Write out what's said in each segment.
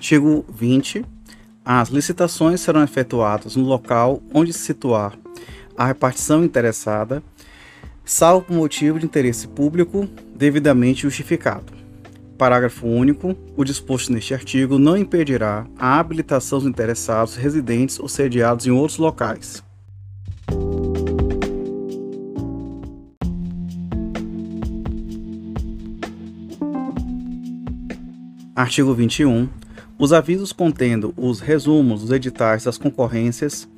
Artigo 20. As licitações serão efetuadas no local onde se situar a repartição interessada, salvo por motivo de interesse público devidamente justificado. Parágrafo único. O disposto neste artigo não impedirá a habilitação dos interessados residentes ou sediados em outros locais. Artigo 21. Os avisos contendo os resumos dos editais das concorrências,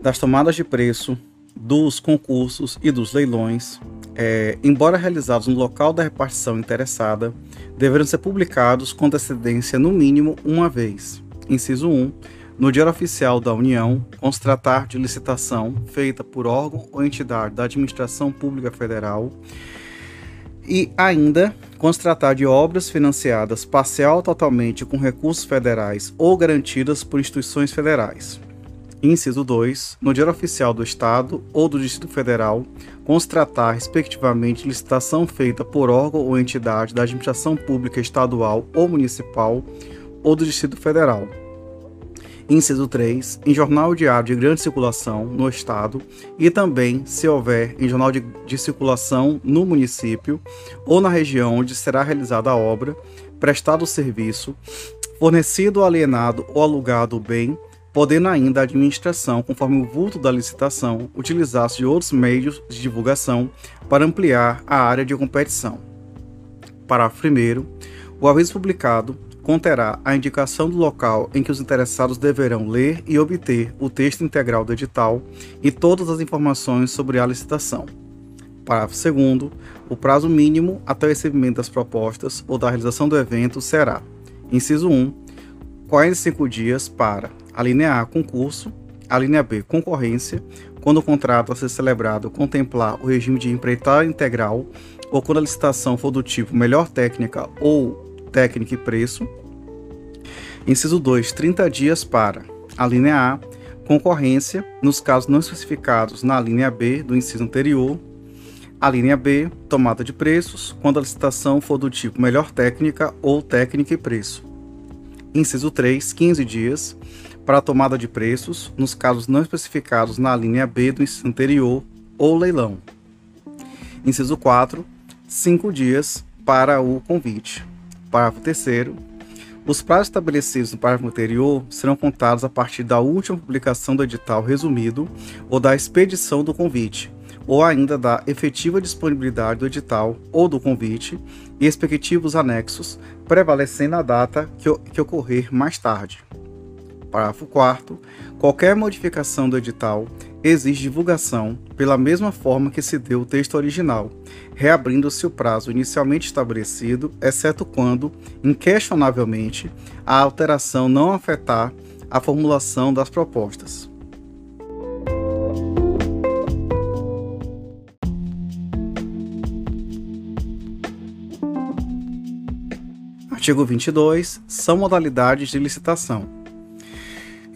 das tomadas de preço, dos concursos e dos leilões, é, embora realizados no local da repartição interessada, deverão ser publicados com antecedência no mínimo uma vez. Inciso 1. No Diário Oficial da União, com se tratar de licitação feita por órgão ou entidade da Administração Pública Federal, e ainda tratar de obras financiadas parcial ou totalmente com recursos federais ou garantidas por instituições federais. Inciso 2. No Diário Oficial do Estado ou do Distrito Federal, tratar, respectivamente, licitação feita por órgão ou entidade da administração pública estadual ou municipal ou do Distrito Federal. Inciso 3. Em jornal diário de grande circulação no Estado e também, se houver, em jornal de, de circulação no município ou na região onde será realizada a obra, prestado o serviço, fornecido, alienado ou alugado o bem podendo ainda a administração, conforme o vulto da licitação, utilizar-se de outros meios de divulgação para ampliar a área de competição. Parágrafo 1. O aviso publicado conterá a indicação do local em que os interessados deverão ler e obter o texto integral do edital e todas as informações sobre a licitação. Parágrafo 2. O prazo mínimo até o recebimento das propostas ou da realização do evento será: inciso 1, 45 dias para a linha A, concurso. A linha B, concorrência. Quando o contrato a ser celebrado contemplar o regime de empreitada integral ou quando a licitação for do tipo melhor técnica ou técnica e preço. Inciso 2, 30 dias para a linha A, concorrência, nos casos não especificados na linha B do inciso anterior. A linha B, tomada de preços, quando a licitação for do tipo melhor técnica ou técnica e preço. Inciso 3, 15 dias para a tomada de preços nos casos não especificados na linha B do inciso anterior ou leilão. Inciso 4, 5 dias para o convite. Parágrafo 3 os prazos estabelecidos no parágrafo anterior serão contados a partir da última publicação do edital resumido ou da expedição do convite, ou ainda da efetiva disponibilidade do edital ou do convite e respectivos anexos, prevalecendo a data que, que ocorrer mais tarde. Parágrafo 4. Qualquer modificação do edital exige divulgação pela mesma forma que se deu o texto original, reabrindo-se o prazo inicialmente estabelecido, exceto quando, inquestionavelmente, a alteração não afetar a formulação das propostas. Artigo 22. São modalidades de licitação.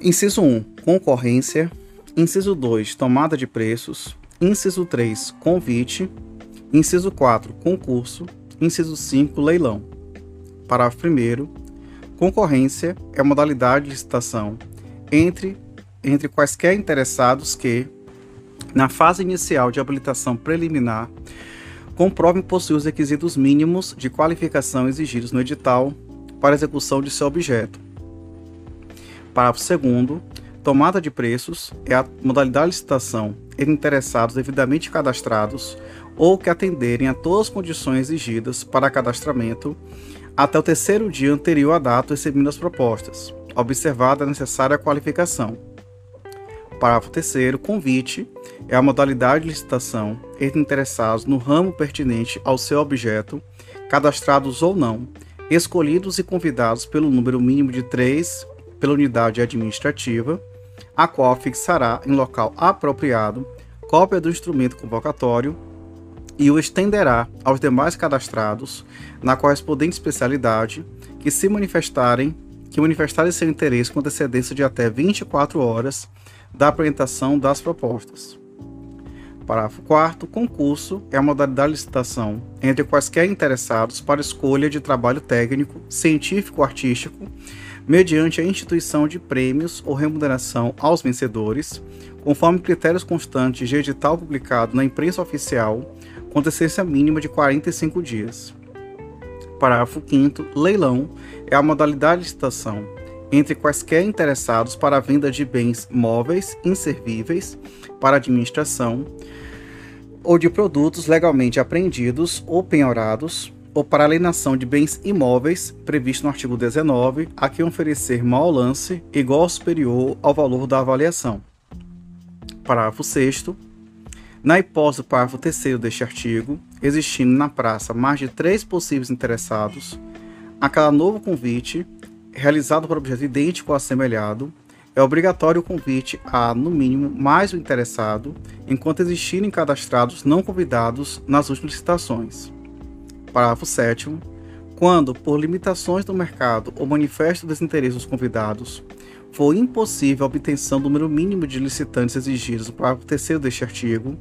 Inciso 1, concorrência. Inciso 2, tomada de preços. Inciso 3, convite. Inciso 4, concurso. Inciso 5, leilão. Parágrafo 1. Concorrência é a modalidade de licitação entre, entre quaisquer interessados que, na fase inicial de habilitação preliminar, comprovem possuir os requisitos mínimos de qualificação exigidos no edital para execução de seu objeto Parágrafo 2 Tomada de preços é a modalidade de licitação entre interessados devidamente cadastrados ou que atenderem a todas as condições exigidas para cadastramento até o terceiro dia anterior à data recebendo as propostas, observada a necessária qualificação. Parágrafo 3 Convite é a modalidade de licitação entre interessados no ramo pertinente ao seu objeto, cadastrados ou não, escolhidos e convidados pelo número mínimo de três pela unidade administrativa, a qual fixará em local apropriado cópia do instrumento convocatório e o estenderá aos demais cadastrados na correspondente especialidade que se manifestarem que manifestarem seu interesse com antecedência de até 24 horas da apresentação das propostas. Parágrafo 4 concurso é a modalidade de licitação entre quaisquer interessados para escolha de trabalho técnico, científico ou artístico mediante a instituição de prêmios ou remuneração aos vencedores, conforme critérios constantes de edital publicado na imprensa oficial, com decência mínima de 45 dias. Parágrafo 5 Leilão é a modalidade de licitação entre quaisquer interessados para a venda de bens móveis inservíveis para administração ou de produtos legalmente apreendidos ou penhorados ou para alienação de bens imóveis previsto no artigo 19, a quem oferecer mau lance igual ou superior ao valor da avaliação. Parágrafo 6 na hipótese do parágrafo 3 deste artigo, existindo na praça mais de três possíveis interessados, a cada novo convite, realizado por objeto idêntico ou assemelhado, é obrigatório o convite a, no mínimo, mais o interessado, enquanto existirem cadastrados não convidados nas últimas licitações. Parágrafo 7. Quando, por limitações do mercado ou manifesto desinteresse dos convidados, for impossível a obtenção do número mínimo de licitantes exigidos no parágrafo 3 deste artigo,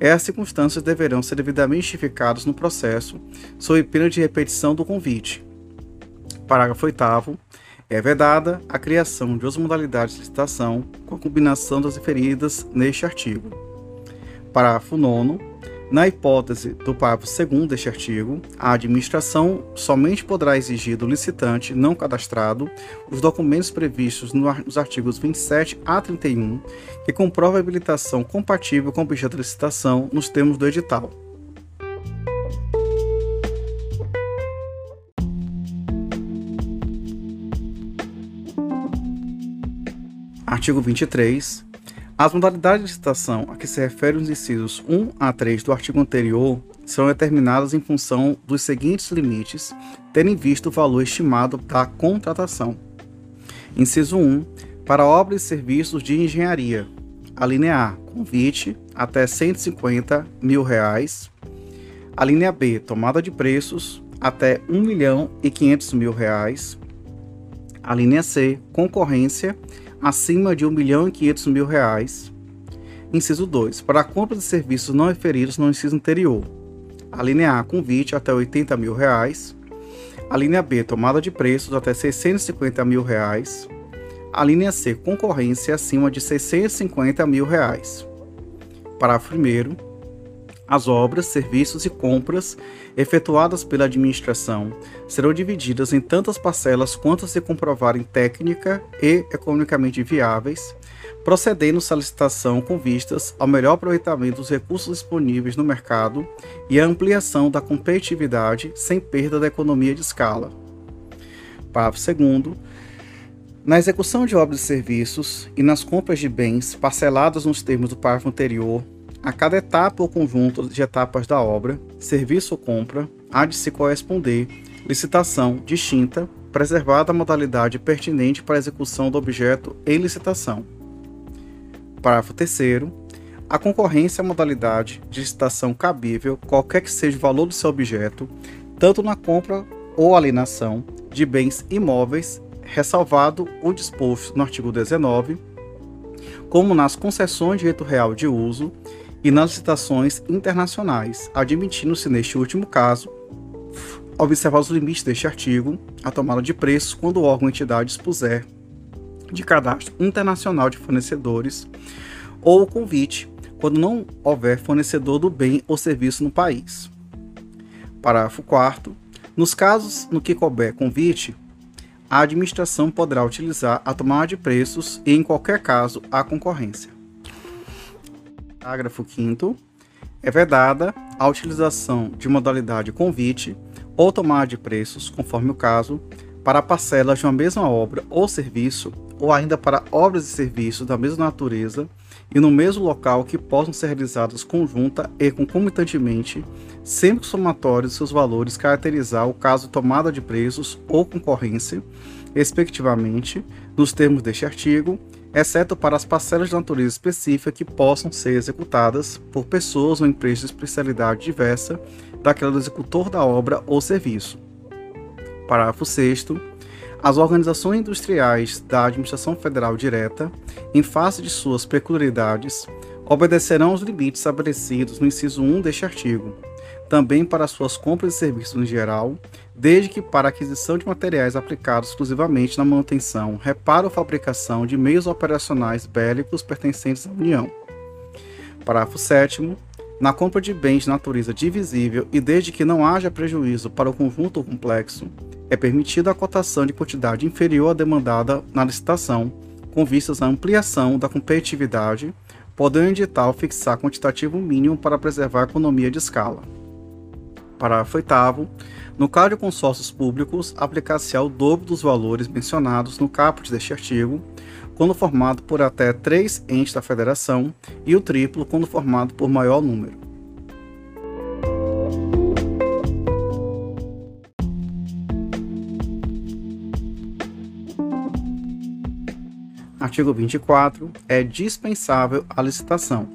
essas circunstâncias deverão ser devidamente justificadas no processo, sob pena de repetição do convite. Parágrafo 8. É vedada a criação de outras modalidades de licitação com a combinação das referidas neste artigo. Parágrafo 9. Na hipótese do parágrafo 2 deste artigo, a administração somente poderá exigir do licitante não cadastrado os documentos previstos nos artigos 27 a 31, que comprovam a habilitação compatível com o objeto da licitação nos termos do edital. Artigo 23. As modalidades de licitação a que se referem os incisos 1 a 3 do artigo anterior são determinadas em função dos seguintes limites, tendo em vista o valor estimado da contratação. Inciso 1. Para obras e serviços de engenharia. A linha A, convite, até 150 mil reais. A linha B, tomada de preços, até 1 milhão e 500 mil reais. A linha C, concorrência, acima de 1 milhão e 500 mil reais. Inciso 2. Para a compra de serviços não referidos no inciso anterior. A linha A, convite até 80 mil reais. A linha B, tomada de preços até 650 mil reais. A linha C, concorrência acima de 650 mil reais. Parágrafo 1 as obras, serviços e compras efetuadas pela administração serão divididas em tantas parcelas quanto se comprovarem técnica e economicamente viáveis, procedendo-se à licitação com vistas ao melhor aproveitamento dos recursos disponíveis no mercado e à ampliação da competitividade sem perda da economia de escala. Parágrafo 2 na execução de obras e serviços e nas compras de bens parceladas nos termos do parágrafo anterior, a cada etapa ou conjunto de etapas da obra, serviço ou compra, há de se corresponder licitação distinta, preservada a modalidade pertinente para a execução do objeto em licitação. Parágrafo 3 a concorrência é a modalidade de licitação cabível, qualquer que seja o valor do seu objeto, tanto na compra ou alienação de bens imóveis, ressalvado o disposto no artigo 19, como nas concessões de direito real de uso e nas licitações internacionais, admitindo-se neste último caso observar os limites deste artigo, a tomada de preços quando o órgão ou entidade dispuser de cadastro internacional de fornecedores ou o convite quando não houver fornecedor do bem ou serviço no país. Parágrafo 4 Nos casos no que couber convite, a administração poderá utilizar a tomada de preços e, em qualquer caso, a concorrência. Parágrafo 5 é vedada a utilização de modalidade convite ou tomada de preços, conforme o caso, para parcelas de uma mesma obra ou serviço, ou ainda para obras e serviços da mesma natureza e no mesmo local que possam ser realizadas conjunta e concomitantemente, sempre que o somatório de seus valores caracterizar o caso de tomada de preços ou concorrência, respectivamente, nos termos deste artigo, exceto para as parcelas de natureza específica que possam ser executadas por pessoas ou empresas de especialidade diversa daquela do executor da obra ou serviço. Parágrafo 6 as organizações industriais da administração federal direta, em face de suas peculiaridades, obedecerão aos limites estabelecidos no inciso 1 deste artigo, também para suas compras e serviços em geral, desde que para aquisição de materiais aplicados exclusivamente na manutenção, reparo ou fabricação de meios operacionais bélicos pertencentes à União. Parágrafo 7 na compra de bens de natureza divisível e desde que não haja prejuízo para o conjunto complexo, é permitida a cotação de quantidade inferior à demandada na licitação, com vistas à ampliação da competitividade, podendo o edital fixar quantitativo mínimo para preservar a economia de escala. Parágrafo 8 no caso de consórcios públicos, aplicar-se ao dobro dos valores mencionados no caput deste artigo, quando formado por até três entes da federação, e o triplo quando formado por maior número. Artigo 24. É dispensável a licitação.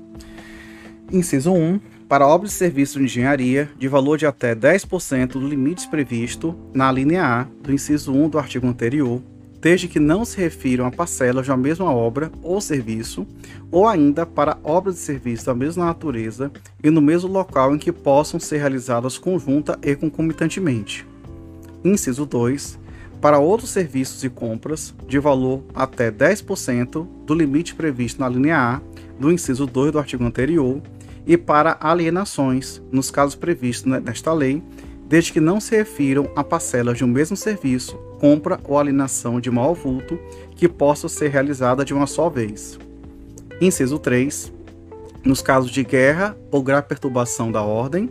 Inciso 1. Para obras de serviço de engenharia, de valor de até 10% dos limites previsto na linha A do inciso 1 do artigo anterior, desde que não se refiram a parcelas de uma mesma obra ou serviço, ou ainda para obras de serviço da mesma natureza e no mesmo local em que possam ser realizadas conjunta e concomitantemente. Inciso 2. Para outros serviços e compras, de valor até 10% do limite previsto na linha A do inciso 2 do artigo anterior, e para alienações, nos casos previstos nesta lei, desde que não se refiram a parcelas de um mesmo serviço, compra ou alienação de maior vulto que possa ser realizada de uma só vez. Inciso 3. Nos casos de guerra ou grave perturbação da ordem.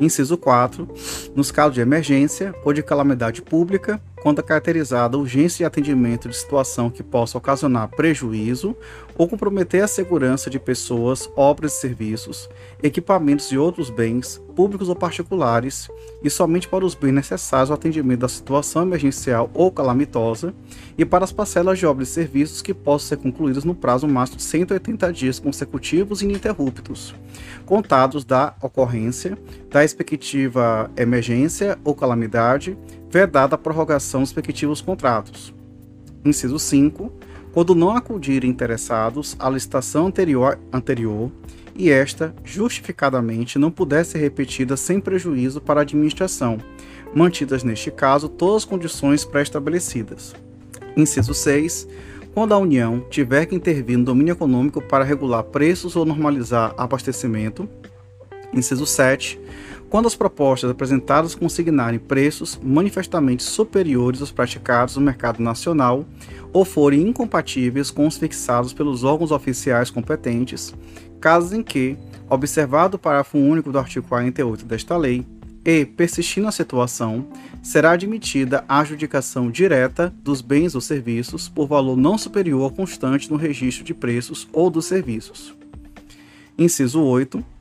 Inciso 4. Nos casos de emergência ou de calamidade pública, quando é caracterizada urgência de atendimento de situação que possa ocasionar prejuízo ou comprometer a segurança de pessoas, obras e serviços, equipamentos e outros bens, públicos ou particulares, e somente para os bens necessários ao atendimento da situação emergencial ou calamitosa, e para as parcelas de obras e serviços que possam ser concluídas no prazo máximo de 180 dias consecutivos e ininterruptos, contados da ocorrência da respectiva emergência ou calamidade, vedada a prorrogação dos respectivos contratos. Inciso 5. Quando não acudirem interessados à licitação anterior, anterior e esta, justificadamente, não puder ser repetida sem prejuízo para a administração, mantidas neste caso todas as condições pré-estabelecidas. Inciso 6. Quando a União tiver que intervir no domínio econômico para regular preços ou normalizar abastecimento. Inciso 7 quando as propostas apresentadas consignarem preços manifestamente superiores aos praticados no mercado nacional ou forem incompatíveis com os fixados pelos órgãos oficiais competentes, casos em que, observado o parágrafo único do artigo 48 desta lei, e, persistindo a situação, será admitida a adjudicação direta dos bens ou serviços por valor não superior ao constante no registro de preços ou dos serviços. Inciso 8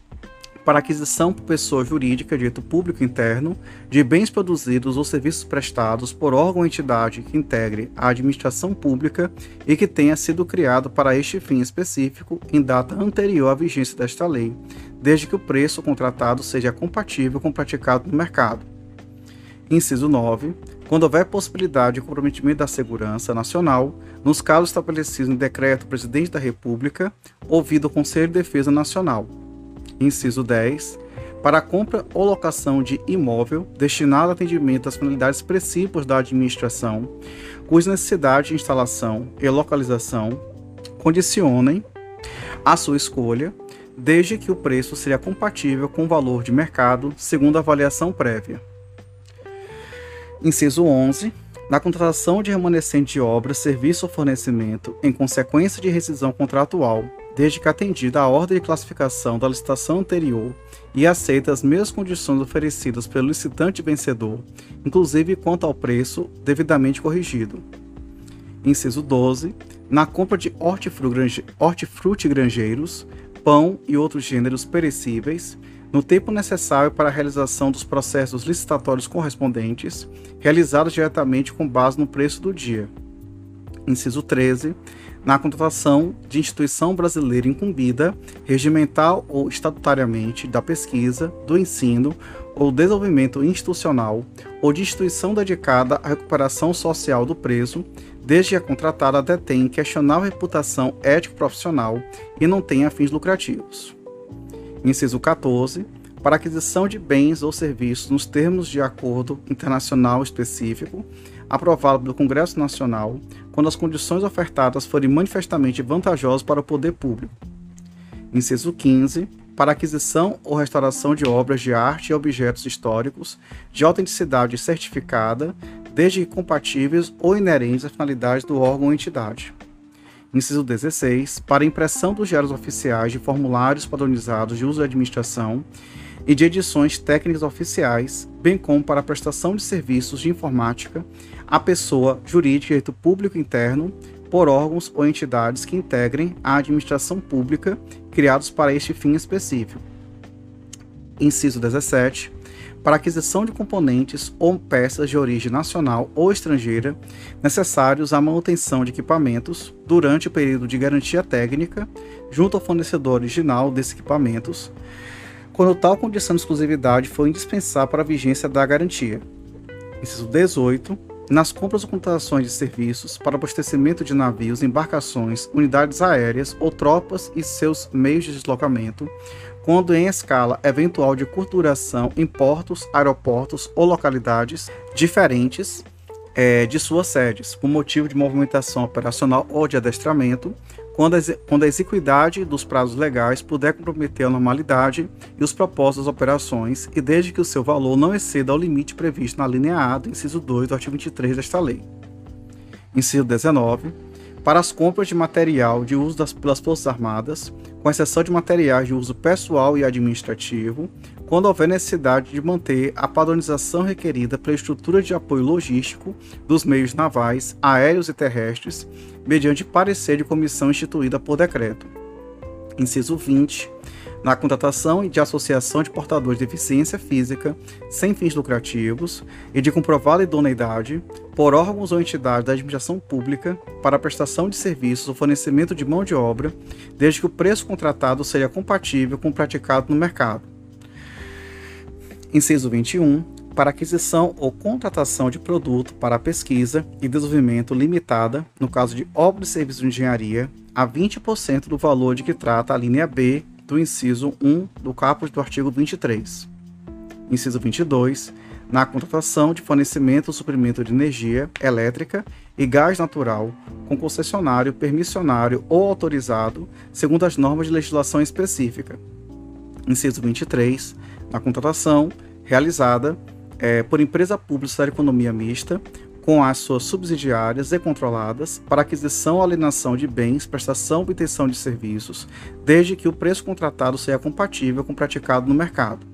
para aquisição por pessoa jurídica, dito público interno, de bens produzidos ou serviços prestados por órgão ou entidade que integre a administração pública e que tenha sido criado para este fim específico em data anterior à vigência desta lei, desde que o preço contratado seja compatível com o praticado no mercado. Inciso 9. Quando houver possibilidade de comprometimento da segurança nacional, nos casos estabelecidos em decreto do Presidente da República, ouvido o Conselho de Defesa Nacional, Inciso 10. Para a compra ou locação de imóvel destinado ao atendimento às finalidades específicas da administração, cuja necessidade de instalação e localização condicionem a sua escolha, desde que o preço seja compatível com o valor de mercado, segundo avaliação prévia. Inciso 11. Na contratação de remanescente de obra, serviço ou fornecimento em consequência de rescisão contratual, desde que atendida a ordem de classificação da licitação anterior e aceita as mesmas condições oferecidas pelo licitante vencedor, inclusive quanto ao preço devidamente corrigido. Inciso 12. Na compra de hortifruti granjeiros, pão e outros gêneros perecíveis, no tempo necessário para a realização dos processos licitatórios correspondentes, realizados diretamente com base no preço do dia. Inciso 13 na contratação de instituição brasileira incumbida, regimental ou estatutariamente, da pesquisa, do ensino ou desenvolvimento institucional ou de instituição dedicada à recuperação social do preso, desde que a contratada detém questionável reputação ético-profissional e não tenha fins lucrativos. Inciso 14. para aquisição de bens ou serviços nos termos de acordo internacional específico, aprovado pelo Congresso Nacional, quando as condições ofertadas forem manifestamente vantajosas para o poder público. Inciso 15. Para aquisição ou restauração de obras de arte e objetos históricos de autenticidade certificada, desde que compatíveis ou inerentes à finalidade do órgão ou entidade. Inciso 16. Para impressão dos diários oficiais de formulários padronizados de uso da administração e de edições técnicas oficiais, bem como para a prestação de serviços de informática à pessoa jurídica de direito público interno por órgãos ou entidades que integrem a administração pública criados para este fim específico. Inciso 17 para aquisição de componentes ou peças de origem nacional ou estrangeira necessários à manutenção de equipamentos durante o período de garantia técnica, junto ao fornecedor original desses equipamentos, quando tal condição de exclusividade for indispensável para a vigência da garantia. Inciso 18. Nas compras ou contratações de serviços para abastecimento de navios, embarcações, unidades aéreas ou tropas e seus meios de deslocamento, quando em escala eventual de curta duração em portos, aeroportos ou localidades diferentes é, de suas sedes, por motivo de movimentação operacional ou de adestramento, quando a, quando a execuidade dos prazos legais puder comprometer a normalidade e os propósitos das operações, e desde que o seu valor não exceda o limite previsto na linha A do inciso 2 do artigo 23 desta lei. Inciso 19 para as compras de material de uso das, pelas Forças Armadas, com exceção de materiais de uso pessoal e administrativo, quando houver necessidade de manter a padronização requerida pela estrutura de apoio logístico dos meios navais, aéreos e terrestres, mediante parecer de comissão instituída por decreto. Inciso 20 na contratação e de associação de portadores de deficiência física sem fins lucrativos e de comprovada idoneidade por órgãos ou entidades da administração pública para a prestação de serviços ou fornecimento de mão de obra, desde que o preço contratado seja compatível com o praticado no mercado. Inciso 21. Para aquisição ou contratação de produto para pesquisa e desenvolvimento limitada, no caso de obra e serviço de engenharia, a 20% do valor de que trata a linha B do inciso 1 do caput do artigo 23. Inciso 22. Na contratação de fornecimento ou suprimento de energia elétrica e gás natural com concessionário, permissionário ou autorizado, segundo as normas de legislação específica. Inciso 23. Na contratação realizada é, por empresa pública da economia mista com as suas subsidiárias e controladas para aquisição ou alienação de bens, prestação ou obtenção de serviços, desde que o preço contratado seja compatível com o praticado no mercado.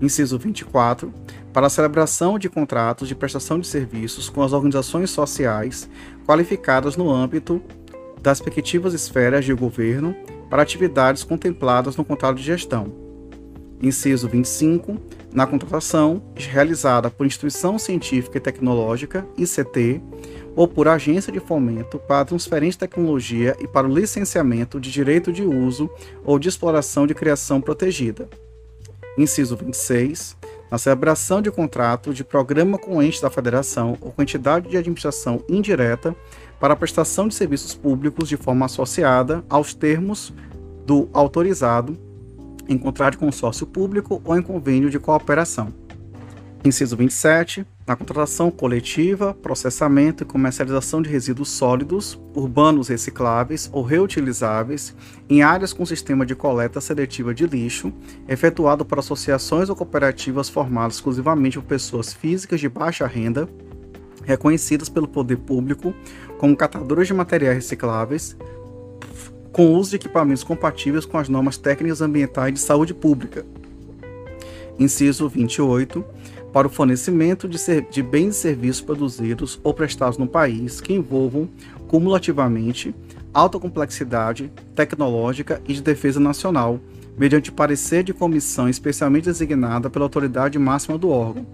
Inciso 24. Para a celebração de contratos de prestação de serviços com as organizações sociais qualificadas no âmbito das respectivas esferas de governo para atividades contempladas no contrato de gestão. Inciso 25 na contratação realizada por instituição científica e tecnológica, ICT, ou por agência de fomento para transferência de tecnologia e para o licenciamento de direito de uso ou de exploração de criação protegida. Inciso 26. Na celebração de contrato de programa com ente da federação ou com entidade de administração indireta para a prestação de serviços públicos de forma associada aos termos do autorizado em contrato de consórcio público ou em convênio de cooperação. Inciso 27. Na contratação coletiva, processamento e comercialização de resíduos sólidos, urbanos recicláveis ou reutilizáveis em áreas com sistema de coleta seletiva de lixo, efetuado por associações ou cooperativas formadas exclusivamente por pessoas físicas de baixa renda, reconhecidas pelo poder público como catadoras de materiais recicláveis, com o uso de equipamentos compatíveis com as normas técnicas ambientais de saúde pública. Inciso 28. Para o fornecimento de, de bens e serviços produzidos ou prestados no país que envolvam, cumulativamente, alta complexidade tecnológica e de defesa nacional, mediante parecer de comissão especialmente designada pela autoridade máxima do órgão.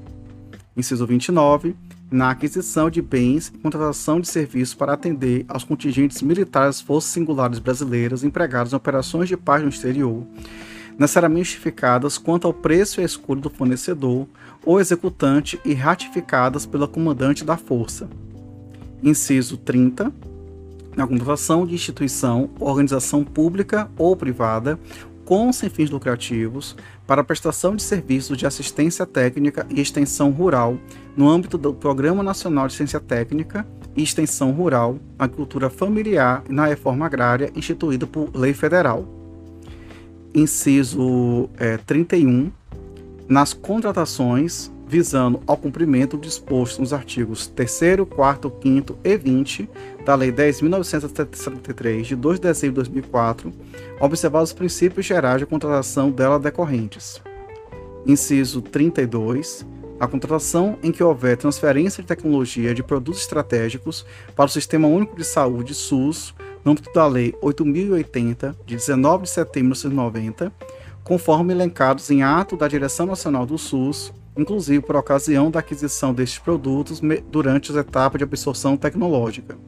Inciso 29 na aquisição de bens e contratação de serviços para atender aos contingentes militares das Forças Singulares Brasileiras empregados em operações de paz no exterior, necessariamente justificadas quanto ao preço e escolha do fornecedor ou executante e ratificadas pela comandante da força. Inciso 30. Na contratação de instituição, organização pública ou privada com sem fins lucrativos para prestação de serviços de assistência técnica e extensão rural no âmbito do Programa Nacional de Ciência Técnica e Extensão Rural, Agricultura Familiar e na Reforma Agrária instituído por lei federal. Inciso é, 31. Nas contratações visando ao cumprimento do disposto nos artigos 3 4 5 e 20 da Lei 10.973, de 2 de dezembro de 2004, observados os princípios gerais de contratação dela decorrentes. Inciso 32. A contratação em que houver transferência de tecnologia de produtos estratégicos para o Sistema Único de Saúde, SUS, no âmbito da Lei 8.080, de 19 de setembro de 1990, conforme elencados em ato da Direção Nacional do SUS, inclusive por ocasião da aquisição destes produtos durante as etapas de absorção tecnológica.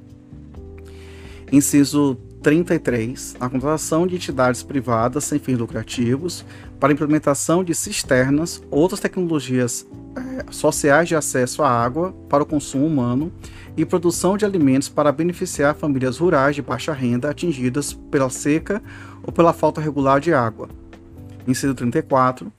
Inciso 33. A contratação de entidades privadas sem fins lucrativos para implementação de cisternas, outras tecnologias eh, sociais de acesso à água para o consumo humano e produção de alimentos para beneficiar famílias rurais de baixa renda atingidas pela seca ou pela falta regular de água. Inciso 34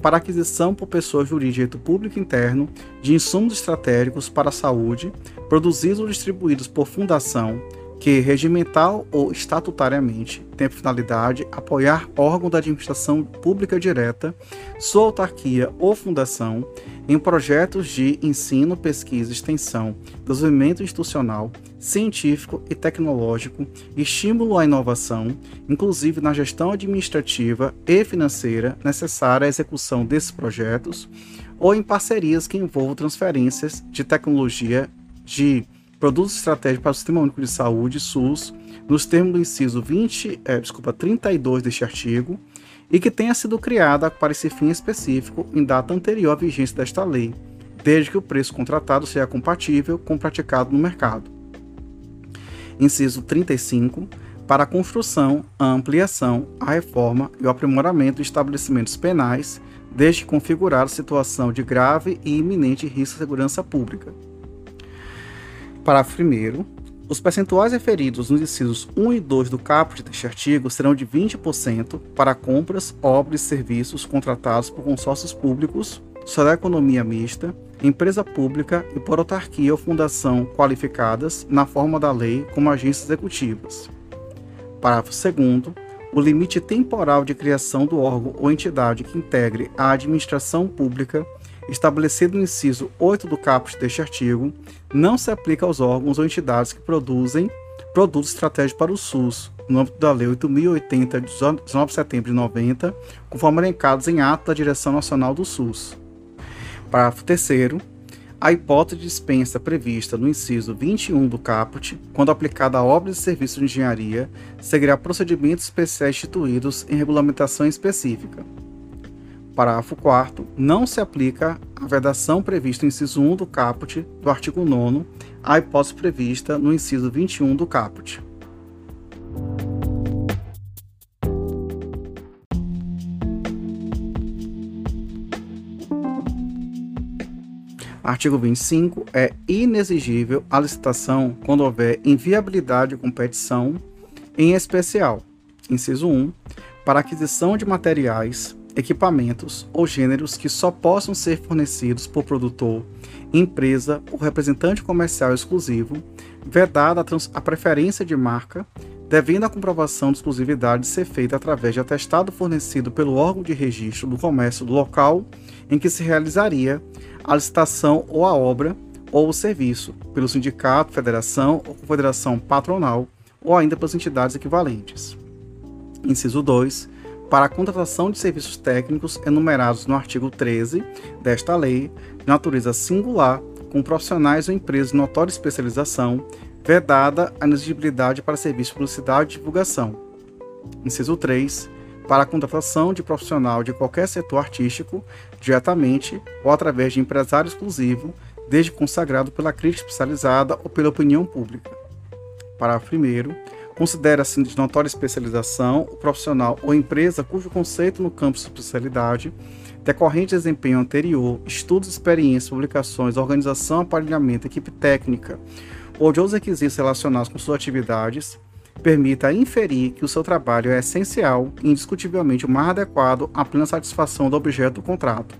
para aquisição por pessoa jurídica público interno de insumos estratégicos para a saúde, produzidos ou distribuídos por fundação que, regimental ou estatutariamente, tem a finalidade apoiar órgão da administração pública direta, sua autarquia ou fundação em projetos de ensino, pesquisa, extensão, desenvolvimento institucional, científico e tecnológico, estímulo à inovação, inclusive na gestão administrativa e financeira necessária à execução desses projetos, ou em parcerias que envolvam transferências de tecnologia de produtos estratégicos para o Sistema Único de Saúde, SUS, nos termos do inciso 20, é, desculpa, 32 deste artigo, e que tenha sido criada para esse fim específico em data anterior à vigência desta lei, desde que o preço contratado seja compatível com o praticado no mercado. Inciso 35. Para a construção, a ampliação, a reforma e o aprimoramento de estabelecimentos penais, desde configurar situação de grave e iminente risco à segurança pública. Parágrafo 1. Os percentuais referidos nos incisos 1 e 2 do caput deste artigo serão de 20% para compras, obras e serviços contratados por consórcios públicos, sociedade economia mista, empresa pública e por autarquia ou fundação qualificadas na forma da lei como agências executivas. Parágrafo 2 o limite temporal de criação do órgão ou entidade que integre a administração pública estabelecido no inciso 8 do caput deste artigo, não se aplica aos órgãos ou entidades que produzem produtos estratégicos para o SUS, no âmbito da Lei 8.080, de 19 de setembro de 90, conforme elencados em ato da Direção Nacional do SUS. Parágrafo 3 a hipótese de dispensa prevista no inciso 21 do caput, quando aplicada a obras e serviços de engenharia, seguirá procedimentos especiais instituídos em regulamentação específica. Parágrafo 4 não se aplica a vedação prevista no inciso 1 do caput do artigo 9 à hipótese prevista no inciso 21 do caput. Artigo 25. É inexigível a licitação quando houver inviabilidade de competição, em especial, inciso 1, para aquisição de materiais, equipamentos ou gêneros que só possam ser fornecidos por produtor, empresa ou representante comercial exclusivo, vedada a, a preferência de marca, devendo a comprovação de exclusividade ser feita através de atestado fornecido pelo órgão de registro do comércio do local em que se realizaria a licitação ou a obra ou o serviço, pelo sindicato, federação ou confederação patronal, ou ainda pelas entidades equivalentes. Inciso 2 para a contratação de serviços técnicos enumerados no artigo 13 desta lei, de natureza singular, com profissionais ou empresas de notória especialização, vedada a exigibilidade para serviços de publicidade e divulgação. Inciso 3. Para a contratação de profissional de qualquer setor artístico, diretamente ou através de empresário exclusivo, desde consagrado pela crítica especializada ou pela opinião pública. Parágrafo 1. Considera-se de notória especialização o profissional ou empresa cujo conceito no campo de especialidade, decorrente de desempenho anterior, estudos, experiências, publicações, organização, aparelhamento, equipe técnica ou de outros requisitos relacionados com suas atividades, permita inferir que o seu trabalho é essencial e indiscutivelmente o mais adequado à plena satisfação do objeto do contrato.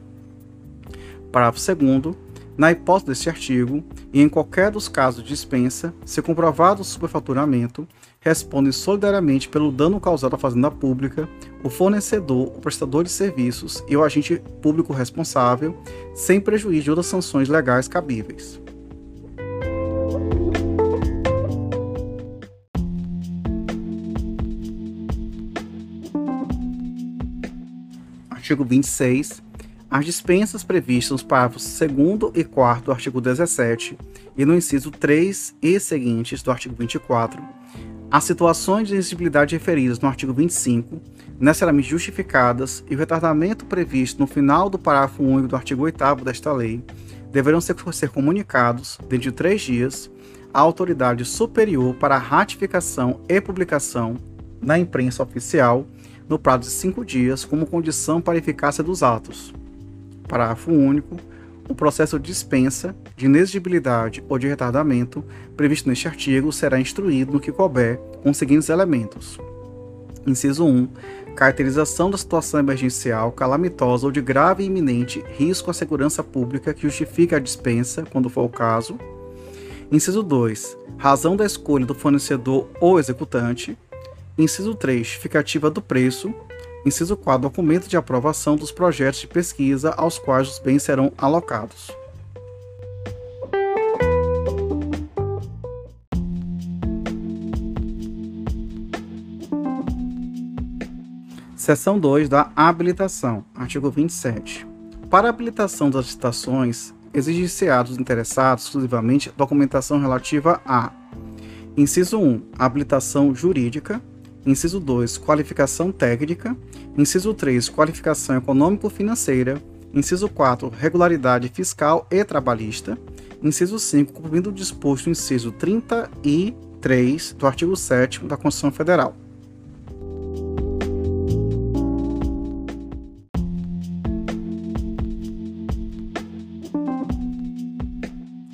Parágrafo 2 na hipótese deste artigo, e em qualquer dos casos de dispensa, se comprovado o superfaturamento, responde solidariamente pelo dano causado à fazenda pública o fornecedor, o prestador de serviços e o agente público responsável, sem prejuízo de outras sanções legais cabíveis. Artigo 26. As dispensas previstas nos parágrafos 2 e 4 do artigo 17 e no inciso 3 e seguintes do artigo 24, as situações de exigibilidade referidas no artigo 25, necessariamente justificadas, e o retardamento previsto no final do parágrafo único do artigo 8 desta lei, deverão ser, ser comunicados, dentro de três dias, à autoridade superior para ratificação e publicação na imprensa oficial no prazo de cinco dias como condição para eficácia dos atos. Parágrafo único. O processo de dispensa, de inexigibilidade ou de retardamento previsto neste artigo será instruído no que couber com os seguintes elementos. Inciso 1. Caracterização da situação emergencial, calamitosa ou de grave e iminente risco à segurança pública que justifique a dispensa, quando for o caso. Inciso 2. Razão da escolha do fornecedor ou executante. Inciso 3. Justificativa do preço. Inciso 4. Documento de aprovação dos projetos de pesquisa aos quais os bens serão alocados. Seção 2 da habilitação, artigo 27. Para a habilitação das licitações, exige-se-á dos interessados exclusivamente documentação relativa a: inciso 1, habilitação jurídica, Inciso 2, qualificação técnica. Inciso 3, qualificação econômico-financeira. Inciso 4, regularidade fiscal e trabalhista. Inciso 5, cumprindo o disposto inciso 33 do artigo 7 da Constituição Federal.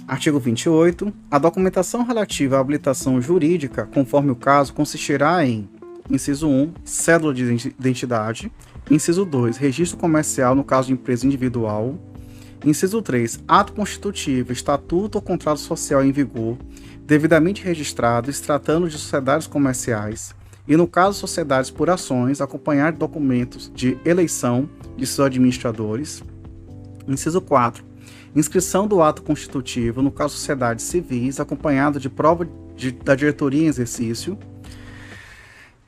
Artigo 28. A documentação relativa à habilitação jurídica, conforme o caso, consistirá em Inciso 1, cédula de identidade. Inciso 2, registro comercial no caso de empresa individual. Inciso 3, ato constitutivo, estatuto ou contrato social em vigor, devidamente registrado, se tratando de sociedades comerciais. E no caso de sociedades por ações, acompanhar documentos de eleição de seus administradores. Inciso 4, inscrição do ato constitutivo, no caso de sociedades civis, acompanhado de prova de, da diretoria em exercício.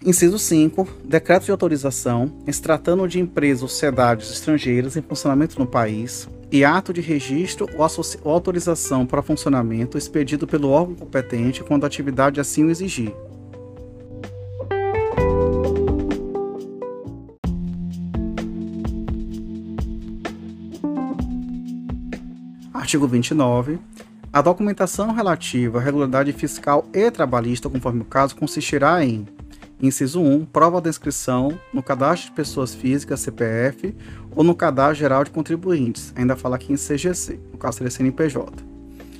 Inciso 5. Decreto de autorização, se tratando de empresas ou sociedades estrangeiras em funcionamento no país, e ato de registro ou, ou autorização para funcionamento expedido pelo órgão competente quando a atividade assim o exigir. Artigo 29. A documentação relativa à regularidade fiscal e trabalhista, conforme o caso, consistirá em Inciso 1. Prova da inscrição no cadastro de pessoas físicas, CPF, ou no cadastro geral de contribuintes. Ainda fala aqui em CGC, no caso seria CNPJ.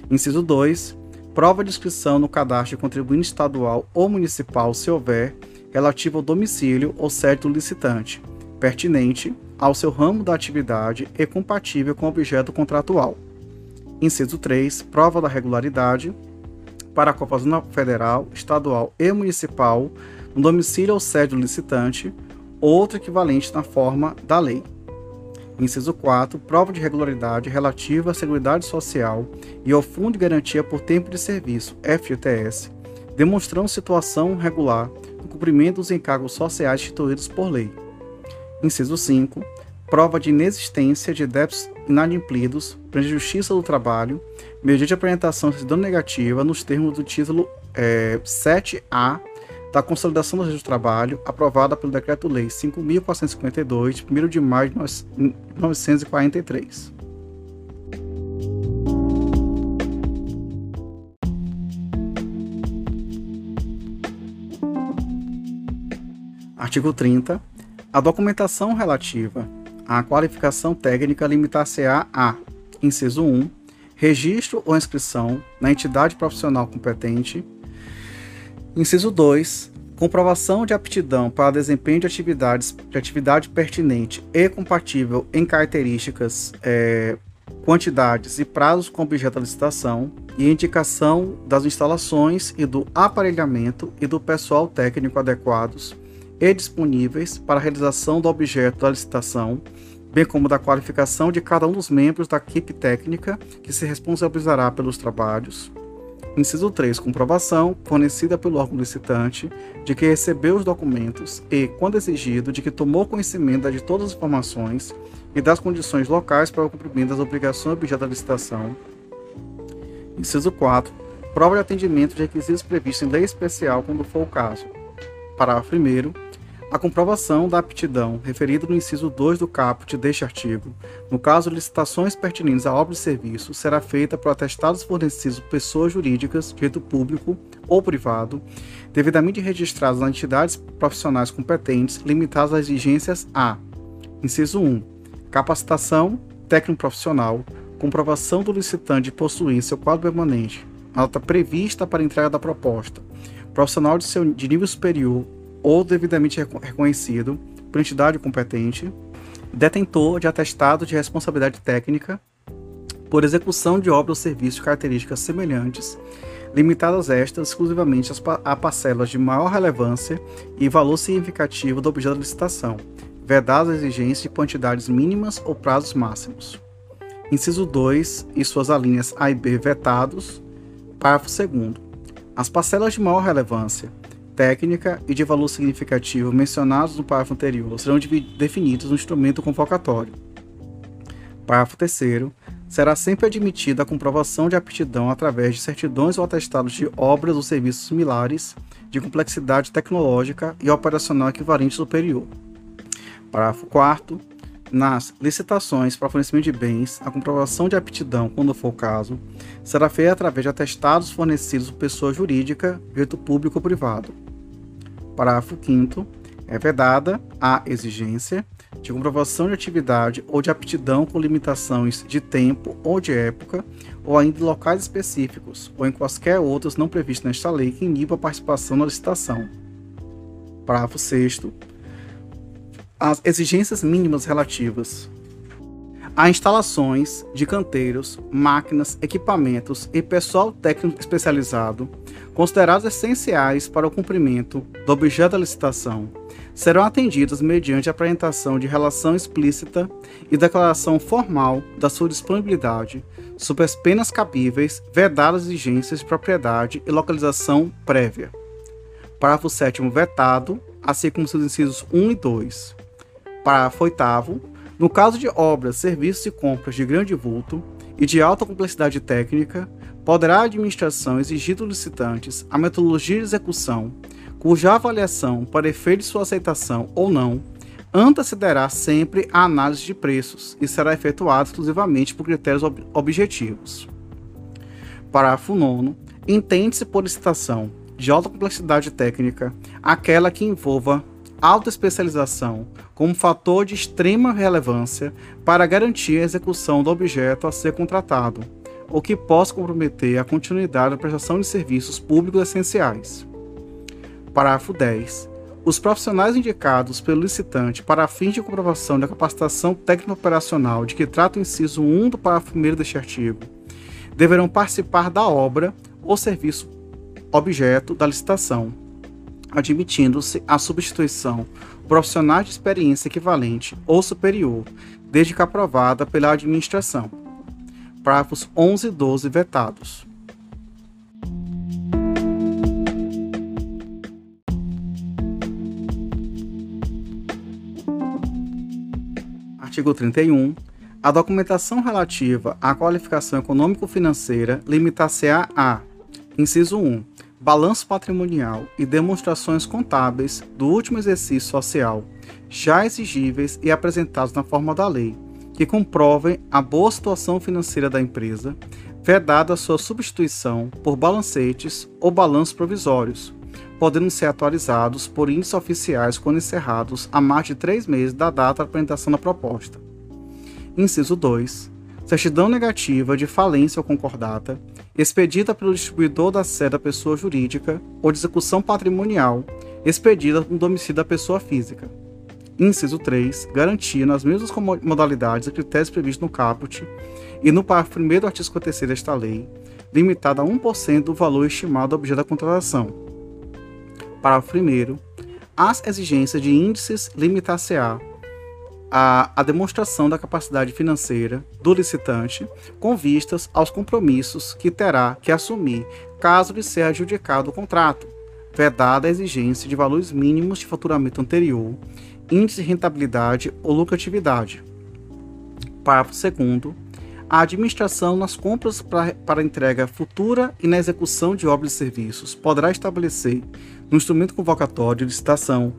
Inciso 2. Prova de inscrição no cadastro de contribuinte estadual ou municipal, se houver, relativo ao domicílio ou do licitante, pertinente ao seu ramo da atividade e compatível com o objeto contratual. Inciso 3. Prova da regularidade para a Copa Federal, Estadual e Municipal no domicílio ou sede do licitante, outro equivalente na forma da lei. Inciso 4. Prova de regularidade relativa à Seguridade Social e ao Fundo de Garantia por Tempo de Serviço, FGTS, demonstrando situação regular no cumprimento dos encargos sociais instituídos por lei. Inciso 5. Prova de inexistência de débitos inadimplidos perante a Justiça do Trabalho, mediante apresentação de certidão negativa nos termos do título é, 7A da Consolidação do Registro do Trabalho, aprovada pelo Decreto-Lei 5.452, de 1 de maio de 1943. Artigo 30. A documentação relativa à qualificação técnica limitar-se-á a, inciso 1, registro ou inscrição na entidade profissional competente Inciso 2. Comprovação de aptidão para desempenho de atividades de atividade pertinente e compatível em características, é, quantidades e prazos com objeto da licitação e indicação das instalações e do aparelhamento e do pessoal técnico adequados e disponíveis para a realização do objeto da licitação, bem como da qualificação de cada um dos membros da equipe técnica que se responsabilizará pelos trabalhos. Inciso 3. Comprovação fornecida pelo órgão licitante de que recebeu os documentos e, quando exigido, de que tomou conhecimento de todas as informações e das condições locais para o cumprimento das obrigações objeto da licitação. Inciso 4. Prova de atendimento de requisitos previstos em lei especial quando for o caso. Parágrafo 1 a comprovação da aptidão referida no inciso 2 do caput deste artigo, no caso de licitações pertinentes à obra de serviço, será feita por atestados fornecidos por pessoas jurídicas, direito público ou privado, devidamente registrados nas entidades profissionais competentes, limitadas às exigências a: inciso 1, capacitação técnico profissional, comprovação do licitante possuir seu quadro permanente, nota prevista para entrega da proposta, profissional de, seu, de nível superior ou devidamente reconhecido por entidade competente, detentor de atestado de responsabilidade técnica por execução de obra ou serviço de características semelhantes, limitadas estas exclusivamente a parcelas de maior relevância e valor significativo do objeto da licitação, vedadas as exigências de quantidades mínimas ou prazos máximos. Inciso 2 e suas alíneas A e B vetados. Parágrafo 2 As parcelas de maior relevância, técnica e de valor significativo mencionados no parágrafo anterior serão definidos no instrumento convocatório. Parágrafo 3 será sempre admitida a comprovação de aptidão através de certidões ou atestados de obras ou serviços similares de complexidade tecnológica e operacional equivalente superior. Parágrafo 4 nas licitações para fornecimento de bens, a comprovação de aptidão, quando for o caso, será feita através de atestados fornecidos por pessoa jurídica, direito público ou privado. Parágrafo 5 é vedada a exigência de comprovação de atividade ou de aptidão com limitações de tempo ou de época, ou ainda em locais específicos, ou em quaisquer outros não previstos nesta lei que inibam a participação na licitação. Parágrafo 6 as exigências mínimas relativas a instalações de canteiros, máquinas, equipamentos e pessoal técnico especializado, considerados essenciais para o cumprimento do objeto da licitação, serão atendidas mediante apresentação de relação explícita e declaração formal da sua disponibilidade, sob as penas cabíveis, vedadas exigências de propriedade e localização prévia. Parágrafo 7 vetado, assim como seus incisos 1 e 2. Parágrafo 8 no caso de obras, serviços e compras de grande vulto e de alta complexidade técnica, poderá a administração exigir dos licitantes a metodologia de execução, cuja avaliação, para efeito de sua aceitação ou não, antecederá sempre a análise de preços e será efetuada exclusivamente por critérios ob objetivos. Parágrafo 9. Entende-se por licitação de alta complexidade técnica aquela que envolva alta especialização como fator de extrema relevância para garantir a execução do objeto a ser contratado, ou que possa comprometer a continuidade da prestação de serviços públicos essenciais. Parágrafo 10. Os profissionais indicados pelo licitante para fins de comprovação da capacitação técnico-operacional de que trata o inciso 1 do parágrafo 1 deste artigo deverão participar da obra ou serviço objeto da licitação, admitindo-se a substituição profissionais de experiência equivalente ou superior, desde que aprovada pela administração. Parágrafos 11 e 12 vetados. Artigo 31. A documentação relativa à qualificação econômico-financeira limitar-se-á a: inciso 1 balanço patrimonial e demonstrações contábeis do último exercício social, já exigíveis e apresentados na forma da lei, que comprovem a boa situação financeira da empresa, vedada sua substituição por balancetes ou balanços provisórios, podendo ser atualizados por índices oficiais quando encerrados a mais de três meses da data da apresentação da proposta. Inciso 2. Certidão negativa de falência ou concordata expedida pelo distribuidor da sede da pessoa jurídica ou de execução patrimonial, expedida no domicílio da pessoa física. Inciso 3. Garantia nas mesmas modalidades e critérios previstos no caput e no parágrafo 1 do artigo 56 desta lei, limitada a 1% do valor estimado do objeto da contratação. Parágrafo 1 As exigências de índices limitar-se-á a, a demonstração da capacidade financeira do licitante com vistas aos compromissos que terá que assumir caso lhe seja adjudicado o contrato, vedada a exigência de valores mínimos de faturamento anterior, índice de rentabilidade ou lucratividade. Parágrafo 2 a administração nas compras pra, para entrega futura e na execução de obras e serviços poderá estabelecer, no instrumento convocatório de licitação,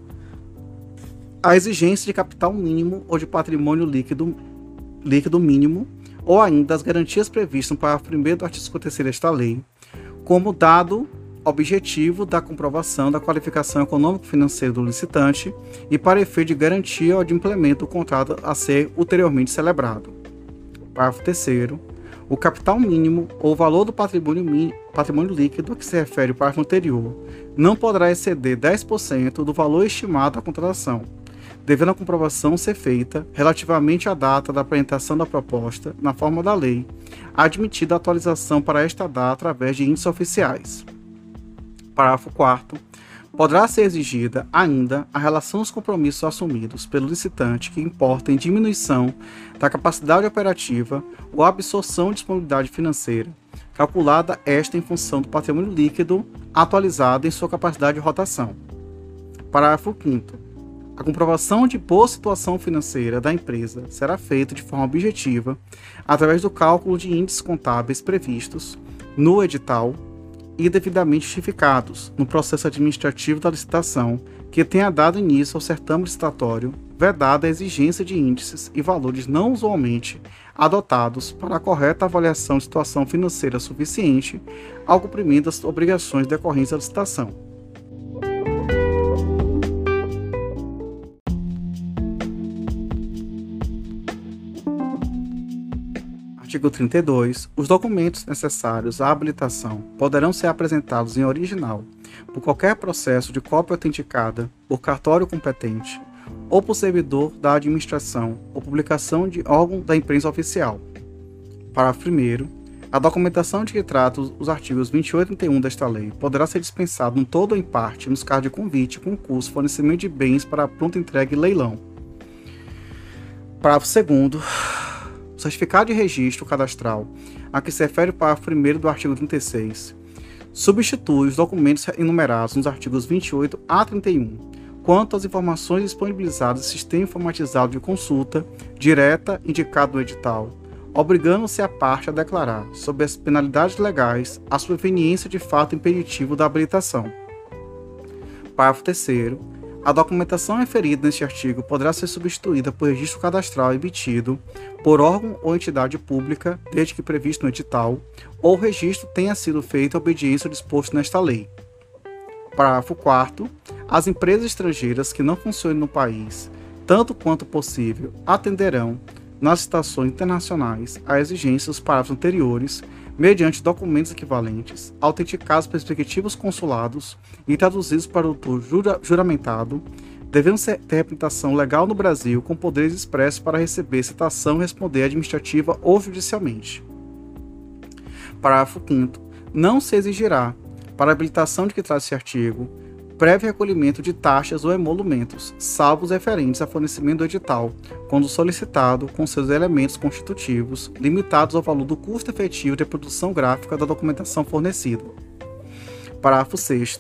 a exigência de capital mínimo ou de patrimônio líquido, líquido mínimo, ou ainda as garantias previstas no parágrafo 1 do artigo 53 desta lei, como dado objetivo da comprovação da qualificação econômico-financeira do licitante e para efeito de garantia ou de implemento do contrato a ser ulteriormente celebrado. Parágrafo 3 o capital mínimo ou valor do patrimônio, mínimo, patrimônio líquido a que se refere o parágrafo anterior não poderá exceder 10% do valor estimado da contratação, devendo a comprovação ser feita relativamente à data da apresentação da proposta, na forma da lei, admitida a atualização para esta data através de índices oficiais. Parágrafo 4 poderá ser exigida ainda a relação dos compromissos assumidos pelo licitante que importem diminuição da capacidade operativa ou absorção de disponibilidade financeira, calculada esta em função do patrimônio líquido atualizado em sua capacidade de rotação. Parágrafo 5 a comprovação de boa situação financeira da empresa será feita de forma objetiva através do cálculo de índices contábeis previstos no edital e devidamente justificados no processo administrativo da licitação que tenha dado início ao certame licitatório, vedada a exigência de índices e valores não usualmente adotados para a correta avaliação de situação financeira suficiente ao cumprimento das obrigações decorrentes da licitação. Artigo 32. Os documentos necessários à habilitação poderão ser apresentados em original por qualquer processo de cópia autenticada por cartório competente ou por servidor da administração ou publicação de órgão da imprensa oficial. Parágrafo 1. A documentação de que trata os artigos 28 e 31 desta lei poderá ser dispensada em todo ou em parte nos casos de convite, concurso, fornecimento de bens para pronta entrega e leilão. Parágrafo 2 certificado de registro cadastral, a que se refere o parágrafo 1 do artigo 36, substitui os documentos enumerados nos artigos 28 a 31, quanto às informações disponibilizadas no sistema informatizado de consulta direta indicado no edital, obrigando-se a parte a declarar, sob as penalidades legais, a proveniência de fato impeditivo da habilitação. Parágrafo 3 a documentação referida neste artigo poderá ser substituída por registro cadastral emitido por órgão ou entidade pública, desde que previsto no edital, ou registro tenha sido feito à obediência ao disposto nesta lei. Parágrafo 4 As empresas estrangeiras que não funcionem no país, tanto quanto possível, atenderão, nas estações internacionais, a exigências dos parágrafos anteriores, mediante documentos equivalentes, autenticados pelos respectivos consulados e traduzidos para o jura, juramentado, devendo ter representação legal no Brasil com poderes expressos para receber citação e responder administrativa ou judicialmente. Parágrafo 5 Não se exigirá, para a habilitação de que trata esse artigo, prévio recolhimento de taxas ou emolumentos, salvo os referentes a fornecimento do edital, quando solicitado com seus elementos constitutivos, limitados ao valor do custo efetivo de produção gráfica da documentação fornecida. Parágrafo 6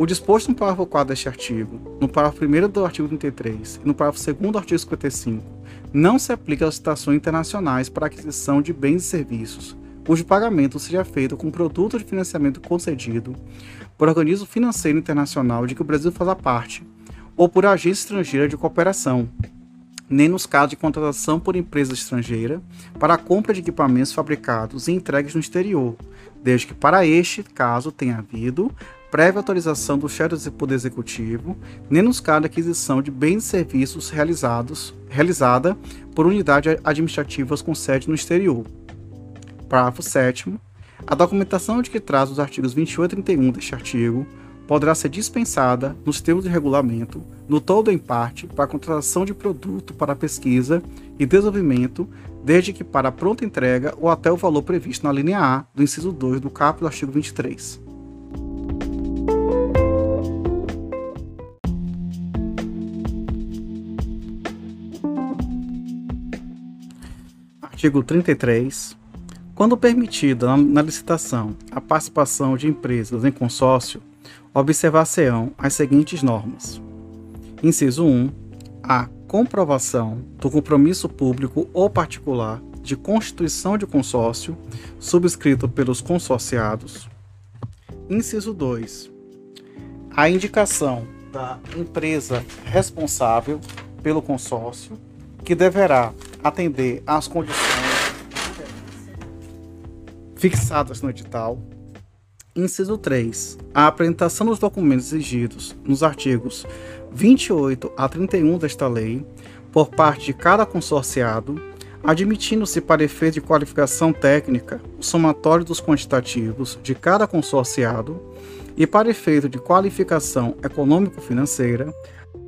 o disposto no parágrafo 4 deste artigo, no parágrafo 1 do artigo 33 e no parágrafo 2 do artigo 55, não se aplica às citações internacionais para aquisição de bens e serviços, cujo pagamento seja feito com produto de financiamento concedido por organismo financeiro internacional de que o Brasil faça parte, ou por agência estrangeira de cooperação, nem nos casos de contratação por empresa estrangeira para a compra de equipamentos fabricados e entregues no exterior, desde que para este caso tenha havido prévia autorização do chefe do Poder Executivo, nem nos casos de aquisição de bens e serviços realizados, realizada por unidades administrativas com sede no exterior. Parágrafo 7 A documentação de que traz os artigos 28 e 31 deste artigo poderá ser dispensada nos termos de regulamento, no todo ou em parte, para a contratação de produto para pesquisa e desenvolvimento, desde que para pronta entrega ou até o valor previsto na linha A do inciso 2 do caput do artigo 23. Artigo 33. Quando permitida na licitação a participação de empresas em consórcio, observar-se-ão as seguintes normas. Inciso 1. A comprovação do compromisso público ou particular de constituição de consórcio subscrito pelos consorciados. Inciso 2. A indicação da empresa responsável pelo consórcio, que deverá atender às condições fixadas no edital. Inciso 3. A apresentação dos documentos exigidos nos artigos 28 a 31 desta lei por parte de cada consorciado, admitindo-se para efeito de qualificação técnica o somatório dos quantitativos de cada consorciado e para efeito de qualificação econômico-financeira,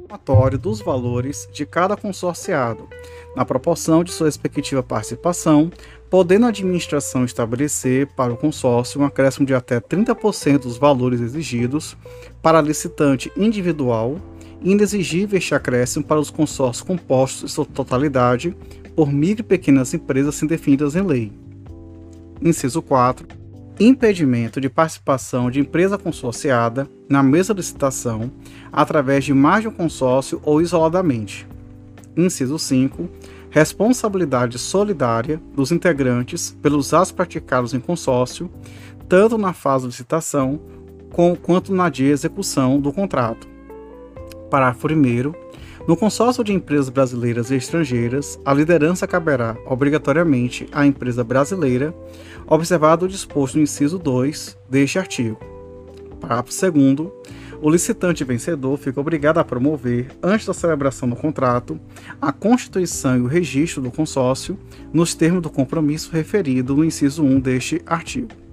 somatório dos valores de cada consorciado, na proporção de sua respectiva participação, podendo a administração estabelecer para o consórcio um acréscimo de até 30% dos valores exigidos para licitante individual, indo exigível este acréscimo para os consórcios compostos em sua totalidade por micro e pequenas empresas assim definidas em lei. Inciso 4. Impedimento de participação de empresa consorciada na mesma licitação através de mais de um consórcio ou isoladamente. Inciso 5 responsabilidade solidária dos integrantes pelos atos praticados em consórcio, tanto na fase de licitação com, quanto na de execução do contrato. Parágrafo 1. No consórcio de empresas brasileiras e estrangeiras, a liderança caberá obrigatoriamente à empresa brasileira, observado o disposto no inciso 2 deste artigo. Parágrafo 2 o licitante vencedor fica obrigado a promover, antes da celebração do contrato, a constituição e o registro do consórcio nos termos do compromisso referido no inciso 1 deste artigo.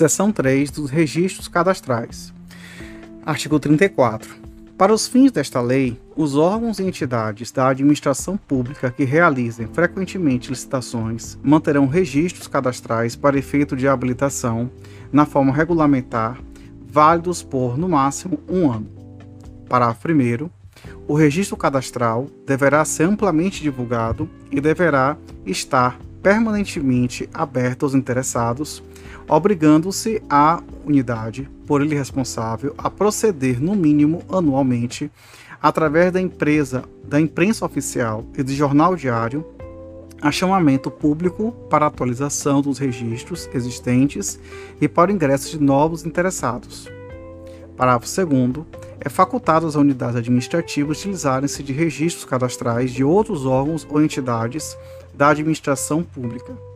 Seção 3 dos registros cadastrais. Artigo 34. Para os fins desta lei, os órgãos e entidades da administração pública que realizem frequentemente licitações manterão registros cadastrais para efeito de habilitação na forma regulamentar, válidos por, no máximo, um ano. Parágrafo 1. O registro cadastral deverá ser amplamente divulgado e deverá estar permanentemente aberto aos interessados obrigando-se a unidade, por ele responsável, a proceder no mínimo anualmente, através da empresa, da imprensa oficial e do jornal diário, a chamamento público para atualização dos registros existentes e para o ingresso de novos interessados. Parágrafo 2 é facultado às unidades administrativas utilizarem-se de registros cadastrais de outros órgãos ou entidades da administração pública.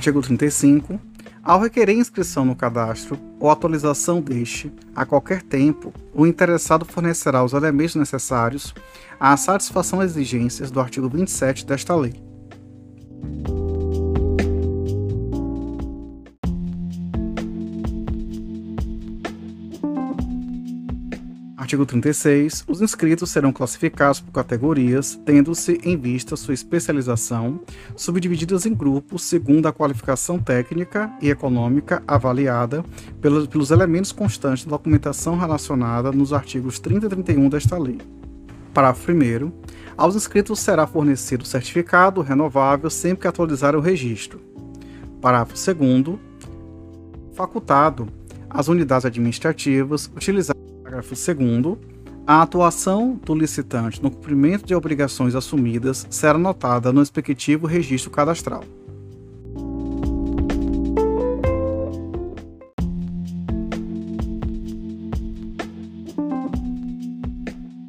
Artigo 35. Ao requerer inscrição no cadastro ou atualização deste, a qualquer tempo, o interessado fornecerá os elementos necessários à satisfação das exigências do artigo 27 desta lei. Artigo 36. Os inscritos serão classificados por categorias, tendo-se em vista sua especialização, subdivididas em grupos segundo a qualificação técnica e econômica avaliada pelos, pelos elementos constantes da documentação relacionada nos artigos 30 e 31 desta lei. Parágrafo 1. Aos inscritos será fornecido certificado renovável sempre que atualizar o registro. Parágrafo 2. Facultado às unidades administrativas utilizar Parágrafo 2. A atuação do licitante no cumprimento de obrigações assumidas será notada no respectivo registro cadastral.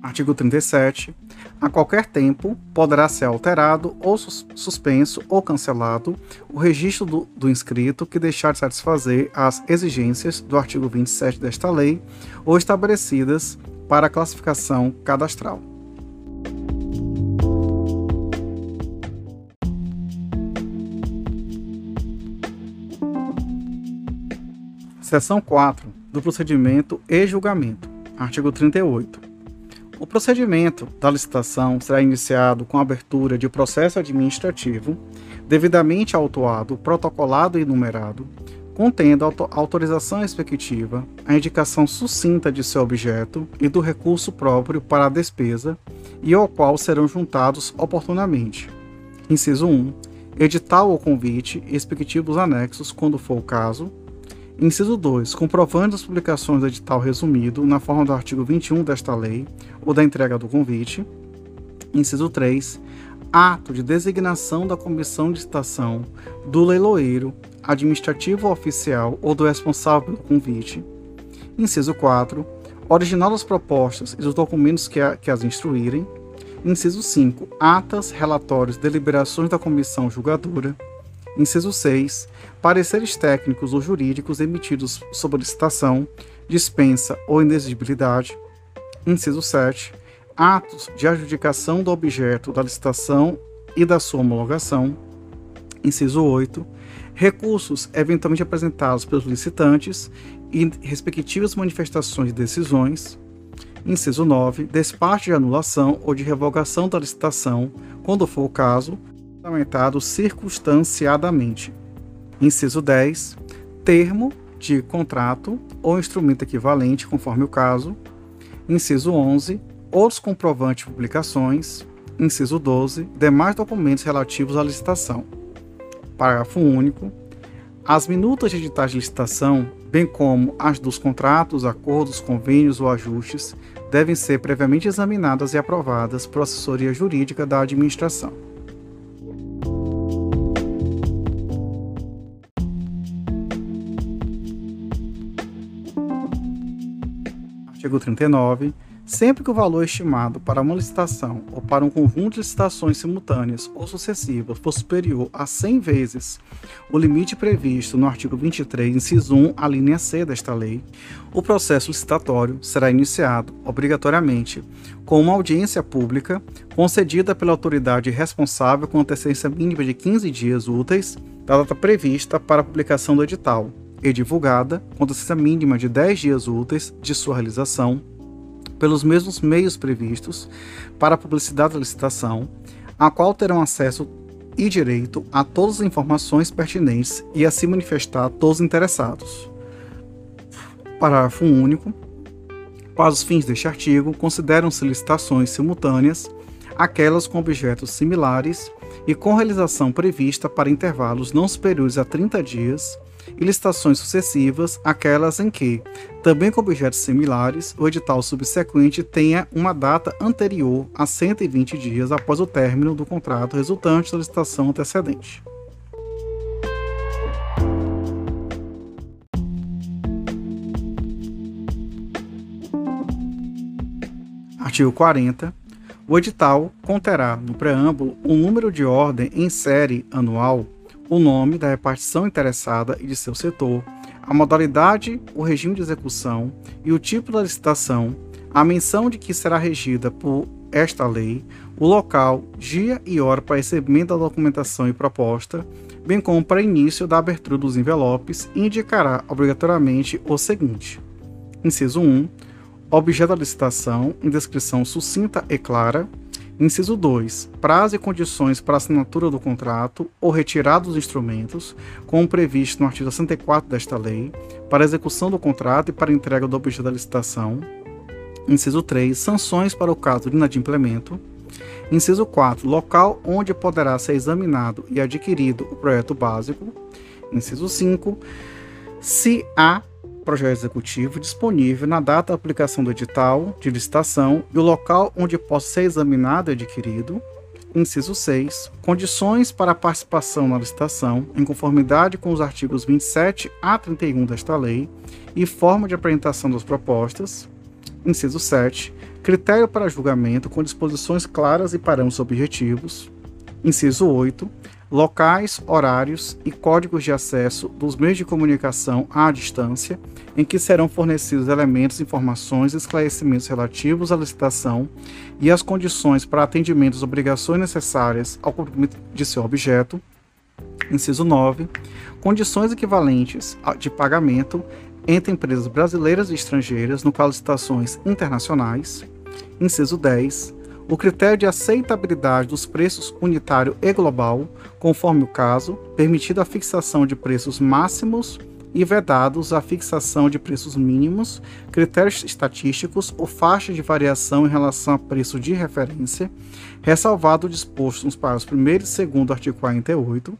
Artigo 37. A qualquer tempo, poderá ser alterado ou suspenso ou cancelado o registro do, do, inscrito que deixar de satisfazer as exigências do artigo 27 desta lei ou estabelecidas para a classificação cadastral. Seção 4 do procedimento e julgamento. Artigo 38. O procedimento da licitação será iniciado com a abertura de processo administrativo devidamente autuado, protocolado e numerado, contendo a autorização respectiva, a indicação sucinta de seu objeto e do recurso próprio para a despesa e ao qual serão juntados oportunamente. Inciso 1. Edital ou convite e respectivos anexos, quando for o caso, Inciso 2. Comprovando as publicações do edital resumido na forma do artigo 21 desta lei ou da entrega do convite. Inciso 3. Ato de designação da comissão de licitação do leiloeiro, administrativo oficial ou do responsável pelo convite. Inciso 4. Original das propostas e dos documentos que, a, que as instruírem. Inciso 5. Atas, relatórios, deliberações da comissão julgadora. Inciso 6. Pareceres técnicos ou jurídicos emitidos sob licitação, dispensa ou inexigibilidade. Inciso 7. Atos de adjudicação do objeto da licitação e da sua homologação. Inciso 8. Recursos eventualmente apresentados pelos licitantes e respectivas manifestações de decisões. Inciso 9. Despacho de anulação ou de revogação da licitação, quando for o caso, fundamentado circunstanciadamente. Inciso 10. Termo de contrato ou instrumento equivalente, conforme o caso. Inciso 11. Outros comprovantes de publicações. Inciso 12. Demais documentos relativos à licitação. Parágrafo único. As minutas editais de licitação, bem como as dos contratos, acordos, convênios ou ajustes, devem ser previamente examinadas e aprovadas por assessoria jurídica da administração. Artigo 39, sempre que o valor estimado para uma licitação ou para um conjunto de licitações simultâneas ou sucessivas for superior a 100 vezes o limite previsto no artigo 23, inciso 1, a linha C desta lei, o processo licitatório será iniciado, obrigatoriamente, com uma audiência pública concedida pela autoridade responsável com antecedência mínima de 15 dias úteis da data prevista para a publicação do edital, e divulgada, com distância mínima de 10 dias úteis de sua realização, pelos mesmos meios previstos para a publicidade da licitação, a qual terão acesso e direito a todas as informações pertinentes e a se manifestar todos os interessados. Parágrafo único. Para os fins deste artigo, consideram-se licitações simultâneas aquelas com objetos similares e com realização prevista para intervalos não superiores a 30 dias e licitações sucessivas, aquelas em que, também com objetos similares, o edital subsequente tenha uma data anterior a 120 dias após o término do contrato resultante da licitação antecedente. Artigo 40. O edital conterá, no preâmbulo, um número de ordem em série anual o nome da repartição interessada e de seu setor, a modalidade, o regime de execução e o tipo da licitação, a menção de que será regida por esta lei, o local, dia e hora para recebimento da documentação e proposta, bem como para início da abertura dos envelopes, indicará obrigatoriamente o seguinte: inciso 1, objeto da licitação em descrição sucinta e clara, Inciso 2. Prazo e condições para assinatura do contrato ou retirada dos instrumentos, como previsto no artigo 64 desta lei, para execução do contrato e para entrega do objeto da licitação. Inciso 3. Sanções para o caso de inadimplemento. Inciso 4. Local onde poderá ser examinado e adquirido o projeto básico. Inciso 5. Se há projeto executivo disponível na data da aplicação do edital de licitação e o local onde possa ser examinado e adquirido. Inciso 6. Condições para a participação na licitação, em conformidade com os artigos 27 a 31 desta lei, e forma de apresentação das propostas. Inciso 7. Critério para julgamento com disposições claras e parâmetros objetivos. Inciso 8 locais, horários e códigos de acesso dos meios de comunicação à distância, em que serão fornecidos elementos, informações e esclarecimentos relativos à licitação e às condições para atendimento às obrigações necessárias ao cumprimento de seu objeto. Inciso 9. Condições equivalentes de pagamento entre empresas brasileiras e estrangeiras no de licitações internacionais. Inciso 10 o critério de aceitabilidade dos preços unitário e global, conforme o caso, permitido a fixação de preços máximos e vedados a fixação de preços mínimos, critérios estatísticos ou faixa de variação em relação a preço de referência, ressalvado o disposto nos parágrafos 1 e 2 artigo 48.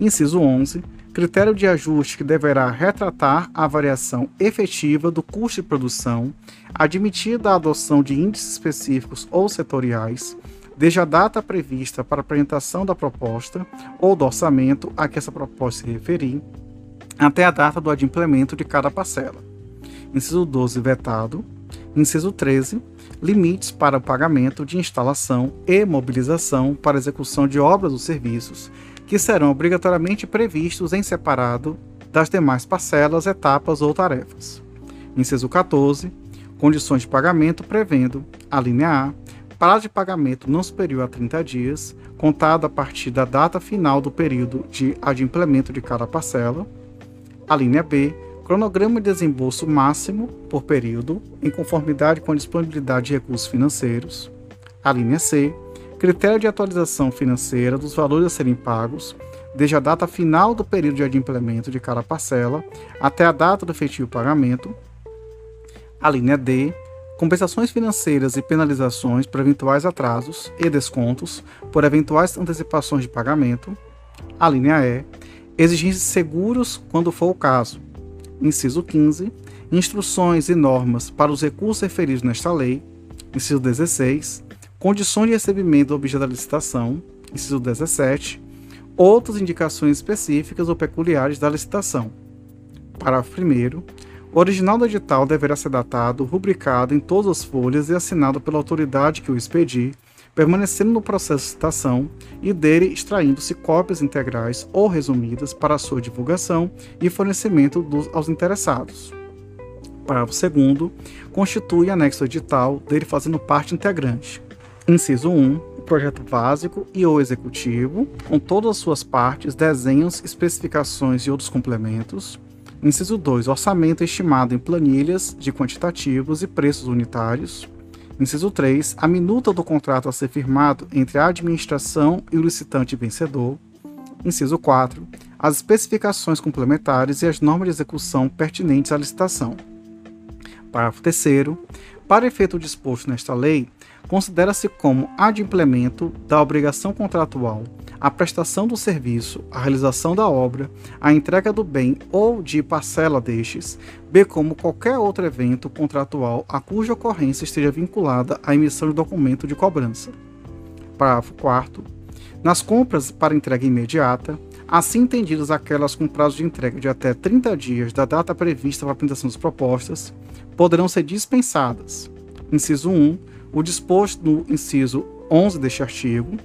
Inciso 11 critério de ajuste que deverá retratar a variação efetiva do custo de produção, admitida a adoção de índices específicos ou setoriais, desde a data prevista para apresentação da proposta ou do orçamento a que essa proposta se referir, até a data do adimplemento de cada parcela. Inciso 12, vetado. Inciso 13, limites para o pagamento de instalação e mobilização para execução de obras ou serviços que serão obrigatoriamente previstos em separado das demais parcelas, etapas ou tarefas. Inciso 14. Condições de pagamento prevendo, a linha A, prazo de pagamento não superior a 30 dias, contado a partir da data final do período de adimplemento de cada parcela. A linha B, cronograma de desembolso máximo por período, em conformidade com a disponibilidade de recursos financeiros. A linha C, critério de atualização financeira dos valores a serem pagos, desde a data final do período de adimplemento de cada parcela até a data do efetivo pagamento. A linha D, compensações financeiras e penalizações por eventuais atrasos e descontos por eventuais antecipações de pagamento. A linha E, exigências seguros quando for o caso. Inciso 15, instruções e normas para os recursos referidos nesta lei. Inciso 16, condições de recebimento do objeto da licitação, inciso 17, outras indicações específicas ou peculiares da licitação. Parágrafo 1. O original do edital deverá ser datado, rubricado em todas as folhas e assinado pela autoridade que o expedir, permanecendo no processo de citação e dele extraindo-se cópias integrais ou resumidas para sua divulgação e fornecimento dos, aos interessados. Parágrafo 2. Constitui anexo edital, dele fazendo parte integrante. Inciso 1. Projeto básico e ou executivo, com todas as suas partes, desenhos, especificações e outros complementos. Inciso 2. Orçamento estimado em planilhas de quantitativos e preços unitários. Inciso 3. A minuta do contrato a ser firmado entre a administração e o licitante vencedor. Inciso 4. As especificações complementares e as normas de execução pertinentes à licitação. Parágrafo 3. Para efeito disposto nesta lei, considera-se como adimplemento da obrigação contratual a prestação do serviço, a realização da obra, a entrega do bem ou de parcela destes, bem como qualquer outro evento contratual a cuja ocorrência esteja vinculada à emissão de documento de cobrança. Parágrafo 4 Nas compras para entrega imediata, assim entendidas aquelas com prazo de entrega de até 30 dias da data prevista para a apresentação das propostas, poderão ser dispensadas. Inciso 1 o disposto no inciso 11 deste artigo.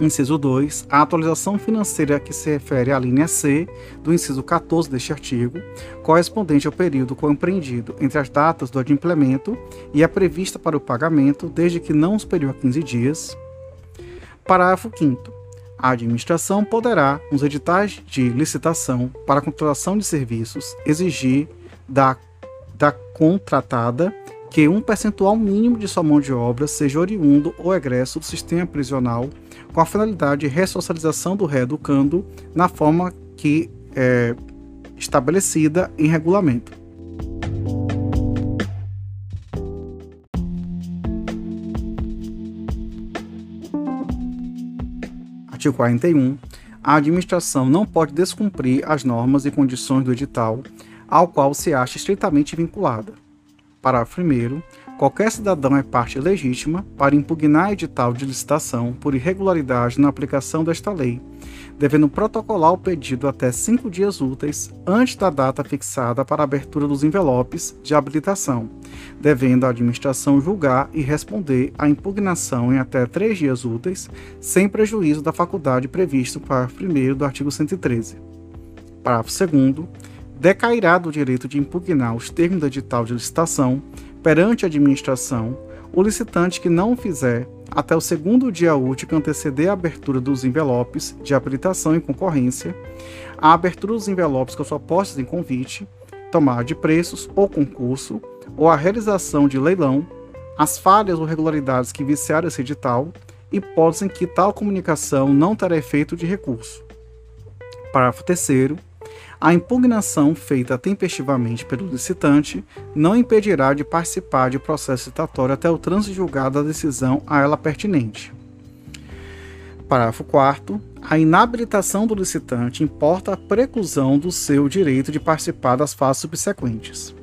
Inciso 2. A atualização financeira que se refere à linha C do inciso 14 deste artigo, correspondente ao período compreendido entre as datas do adimplemento e a prevista para o pagamento, desde que não superior a 15 dias. Parágrafo 5. A administração poderá, nos editais de licitação para contratação de serviços, exigir da, da contratada que um percentual mínimo de sua mão de obra seja oriundo ou egresso do sistema prisional, com a finalidade de ressocialização do reeducando na forma que é estabelecida em regulamento. Artigo 41. A administração não pode descumprir as normas e condições do edital ao qual se acha estritamente vinculada Parágrafo 1. qualquer cidadão é parte legítima para impugnar edital de licitação por irregularidade na aplicação desta lei, devendo protocolar o pedido até cinco dias úteis antes da data fixada para a abertura dos envelopes de habilitação, devendo a administração julgar e responder à impugnação em até três dias úteis, sem prejuízo da faculdade prevista no parágrafo 1 do artigo 113. Parágrafo 2 decairá do direito de impugnar os termos do edital de licitação perante a administração o licitante que não fizer, até o segundo dia útil que anteceder a abertura dos envelopes de habilitação em concorrência, a abertura dos envelopes com suas postas em convite, tomada de preços ou concurso, ou a realização de leilão, as falhas ou regularidades que viciaram esse edital, hipótese em que tal comunicação não terá efeito de recurso. Parágrafo 3 a impugnação feita tempestivamente pelo licitante não impedirá de participar de processo citatório até o trânsito julgado da decisão a ela pertinente. Parágrafo 4 a inabilitação do licitante importa a preclusão do seu direito de participar das fases subsequentes.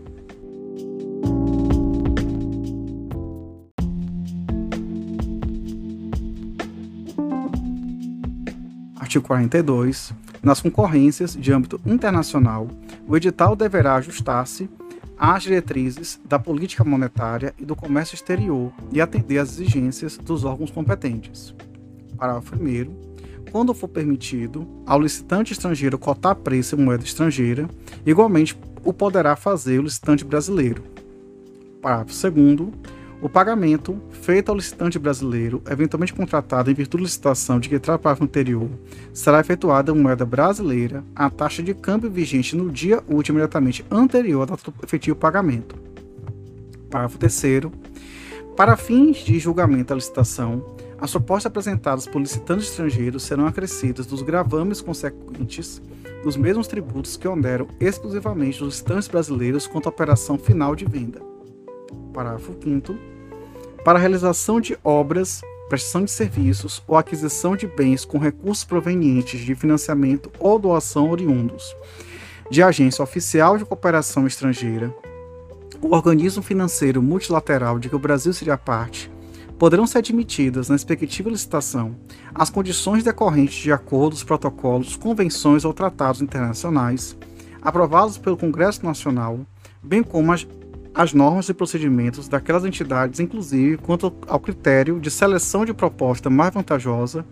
Artigo 42. Nas concorrências de âmbito internacional, o edital deverá ajustar-se às diretrizes da política monetária e do comércio exterior e atender às exigências dos órgãos competentes. Parágrafo 1. Quando for permitido ao licitante estrangeiro cotar preço em moeda estrangeira, igualmente o poderá fazer o licitante brasileiro. Parágrafo 2. O pagamento feito ao licitante brasileiro, eventualmente contratado em virtude de licitação de que parágrafo anterior, será efetuado em moeda brasileira à taxa de câmbio vigente no dia útil imediatamente anterior do efetivo pagamento. Parágrafo 3 Para fins de julgamento da licitação, as propostas apresentadas por licitantes estrangeiros serão acrescidas dos gravames consequentes dos mesmos tributos que oneram exclusivamente os licitantes brasileiros quanto à operação final de venda. Parágrafo 5 para a realização de obras, prestação de serviços ou aquisição de bens com recursos provenientes de financiamento ou doação oriundos de agência oficial de cooperação estrangeira, o organismo financeiro multilateral de que o Brasil seria parte, poderão ser admitidas na respectiva licitação as condições decorrentes de acordos, protocolos, convenções ou tratados internacionais aprovados pelo Congresso Nacional, bem como as as normas e procedimentos daquelas entidades, inclusive quanto ao critério de seleção de proposta mais vantajosa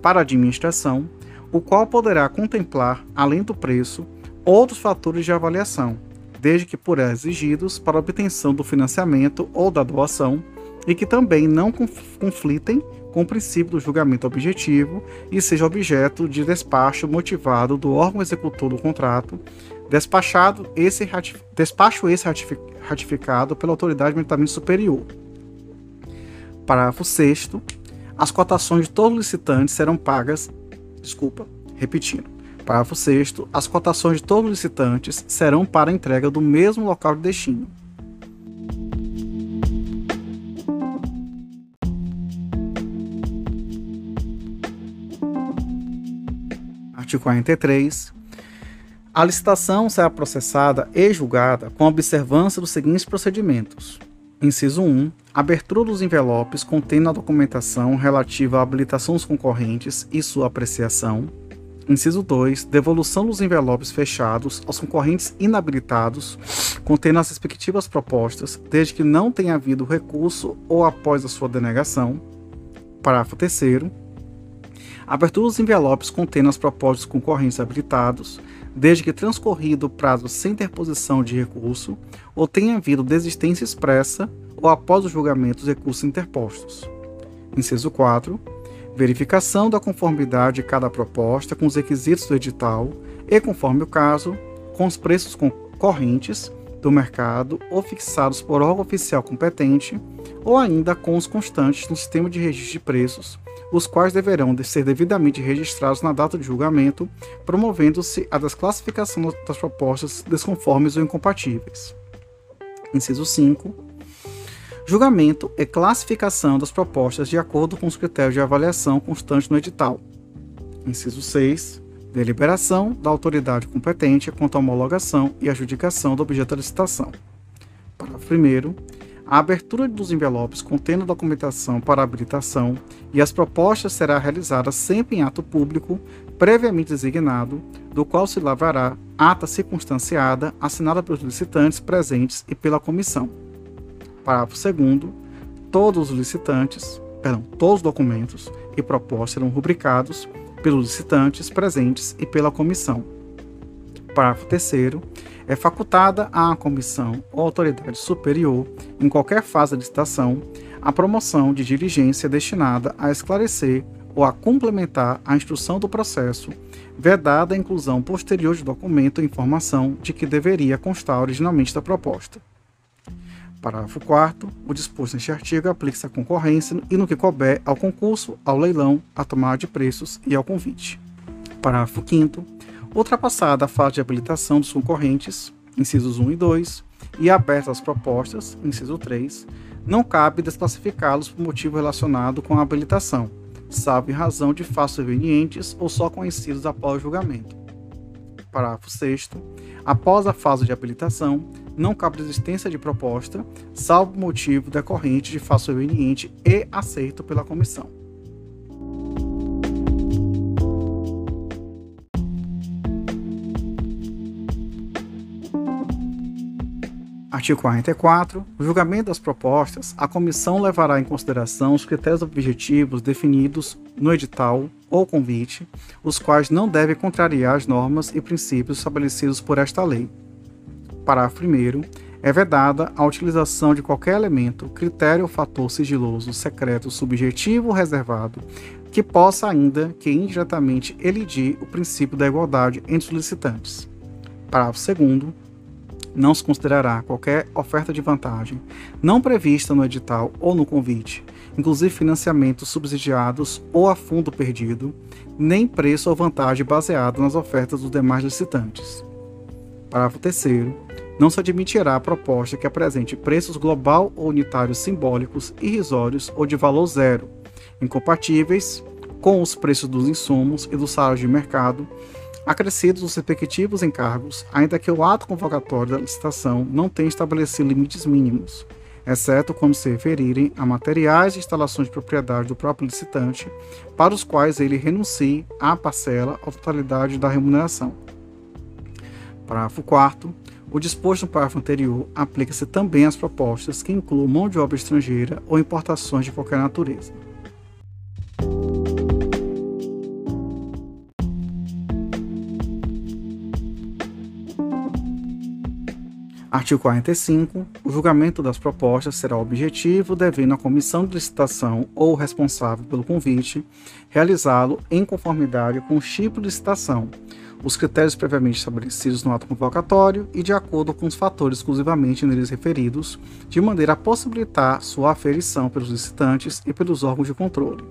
para a administração, o qual poderá contemplar, além do preço, outros fatores de avaliação, desde que por exigidos para obtenção do financiamento ou da doação, e que também não conflitem com o princípio do julgamento objetivo e seja objeto de despacho motivado do órgão executor do contrato, despachado esse despacho esse ratificado pela autoridade militarmente superior. Parágrafo 6 as cotações de todos os licitantes serão pagas, desculpa, repetindo. Parágrafo 6 as cotações de todos os licitantes serão para entrega do mesmo local de destino. Artigo 43 a licitação será processada e julgada com observância dos seguintes procedimentos. Inciso 1. Abertura dos envelopes contendo a documentação relativa à habilitação dos concorrentes e sua apreciação. Inciso 2. Devolução dos envelopes fechados aos concorrentes inabilitados, contendo as respectivas propostas, desde que não tenha havido recurso ou após a sua denegação. Parágrafo 3. Abertura dos envelopes contendo as propostas dos concorrentes habilitados, desde que transcorrido o prazo sem interposição de recurso ou tenha havido desistência expressa ou após o julgamento dos recursos interpostos. Inciso 4. Verificação da conformidade de cada proposta com os requisitos do edital e, conforme o caso, com os preços correntes do mercado ou fixados por órgão oficial competente ou ainda com os constantes no sistema de registro de preços os quais deverão ser devidamente registrados na data de julgamento, promovendo-se a desclassificação das propostas desconformes ou incompatíveis. Inciso 5. Julgamento e classificação das propostas de acordo com os critérios de avaliação constantes no edital. Inciso 6. Deliberação da autoridade competente quanto à homologação e adjudicação do objeto da licitação. Parágrafo 1 a abertura dos envelopes contendo documentação para habilitação e as propostas será realizada sempre em ato público, previamente designado, do qual se lavrará ata circunstanciada assinada pelos licitantes presentes e pela comissão. Parágrafo 2 Todos os licitantes, perdão, todos os documentos e propostas serão rubricados pelos licitantes presentes e pela comissão. Parágrafo 3 é facultada à comissão ou autoridade superior, em qualquer fase da licitação, a promoção de diligência destinada a esclarecer ou a complementar a instrução do processo, vedada a inclusão posterior de documento ou informação de que deveria constar originalmente da proposta. Parágrafo 4 O disposto neste artigo aplica-se à concorrência e no que couber ao concurso, ao leilão, à tomada de preços e ao convite. Parágrafo 5 Ultrapassada a fase de habilitação dos concorrentes, incisos 1 e 2, e abertas as propostas, inciso 3, não cabe desclassificá-los por motivo relacionado com a habilitação, salvo em razão de fatos convenientes ou só conhecidos após o julgamento. Parágrafo 6 Após a fase de habilitação, não cabe existência de proposta, salvo motivo decorrente de fato conveniente e aceito pela comissão. Artigo 44. No julgamento das propostas, a comissão levará em consideração os critérios objetivos definidos no edital ou convite, os quais não devem contrariar as normas e princípios estabelecidos por esta lei. Parágrafo 1. É vedada a utilização de qualquer elemento, critério ou fator sigiloso, secreto, subjetivo ou reservado que possa ainda que indiretamente elidir o princípio da igualdade entre os licitantes. Parágrafo 2 não se considerará qualquer oferta de vantagem não prevista no edital ou no convite, inclusive financiamentos subsidiados ou a fundo perdido, nem preço ou vantagem baseado nas ofertas dos demais licitantes. Parágrafo 3 não se admitirá a proposta que apresente preços global ou unitários simbólicos, irrisórios ou de valor zero, incompatíveis com os preços dos insumos e dos salários de mercado, acrescidos os respectivos encargos, ainda que o ato convocatório da licitação não tenha estabelecido limites mínimos, exceto quando se referirem a materiais e instalações de propriedade do próprio licitante, para os quais ele renuncie à parcela ou totalidade da remuneração. Parágrafo 4 o disposto no parágrafo anterior aplica-se também às propostas que incluam mão de obra estrangeira ou importações de qualquer natureza. Artigo 45. O julgamento das propostas será objetivo, devendo a comissão de licitação ou responsável pelo convite realizá-lo em conformidade com o tipo de licitação, os critérios previamente estabelecidos no ato convocatório e de acordo com os fatores exclusivamente neles referidos, de maneira a possibilitar sua aferição pelos licitantes e pelos órgãos de controle.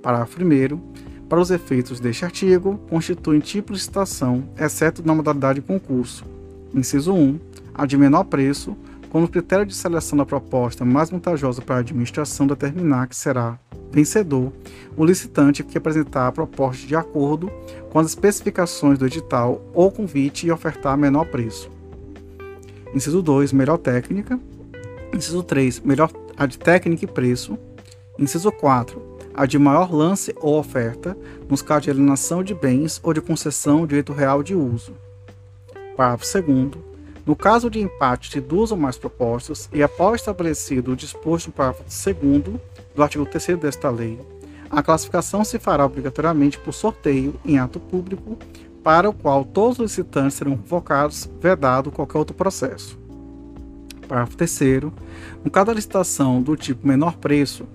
Parágrafo 1. Para os efeitos deste artigo, constituem tipo de licitação, exceto na modalidade de concurso. Inciso 1 a de menor preço, quando o critério de seleção da proposta mais vantajosa para a administração determinar que será vencedor o licitante que apresentar a proposta de acordo com as especificações do edital ou convite e ofertar menor preço. Inciso 2, melhor técnica. Inciso 3, melhor a de técnica e preço. Inciso 4, a de maior lance ou oferta, nos casos de alienação de bens ou de concessão de direito real de uso. Parágrafo 2 no caso de empate de duas ou mais propostas, e após estabelecido o disposto no parágrafo 2 do artigo 3 desta lei, a classificação se fará obrigatoriamente por sorteio em ato público, para o qual todos os licitantes serão convocados, vedado qualquer outro processo. Parágrafo 3. No caso da licitação do tipo menor preço,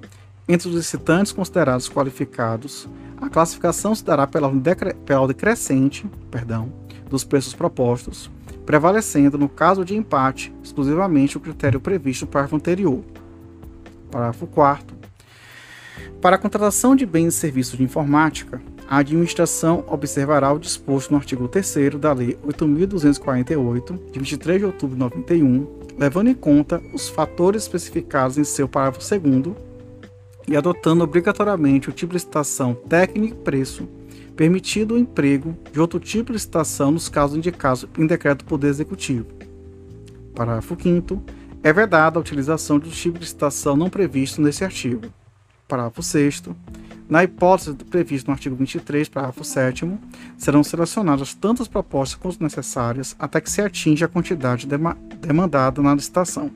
entre os licitantes considerados qualificados, a classificação se dará pela ordem crescente perdão, dos preços propostos, prevalecendo, no caso de empate, exclusivamente o critério previsto no parágrafo anterior. Parágrafo 4. Para a contratação de bens e serviços de informática, a administração observará o disposto no artigo 3 da Lei 8.248, de 23 de outubro de 91, levando em conta os fatores especificados em seu parágrafo 2 e adotando obrigatoriamente o tipo de licitação técnico e preço permitido o emprego de outro tipo de licitação nos casos indicados em decreto do Poder Executivo. Parágrafo 5 é vedada a utilização do tipo de licitação não previsto nesse artigo. Parágrafo 6 na hipótese prevista no artigo 23, parágrafo 7 serão selecionadas tantas propostas quanto necessárias até que se atinja a quantidade demandada na licitação.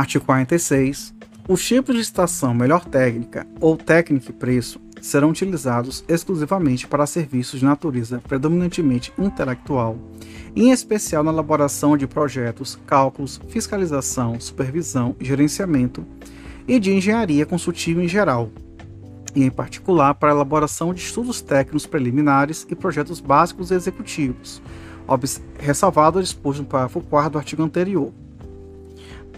Artigo 46. Os tipos de licitação melhor técnica ou técnica e preço serão utilizados exclusivamente para serviços de natureza predominantemente intelectual em especial na elaboração de projetos, cálculos, fiscalização, supervisão gerenciamento, e de engenharia consultiva em geral, e em particular para a elaboração de estudos técnicos preliminares e projetos básicos e executivos, ressalvado o disposto no parágrafo 4 do artigo anterior.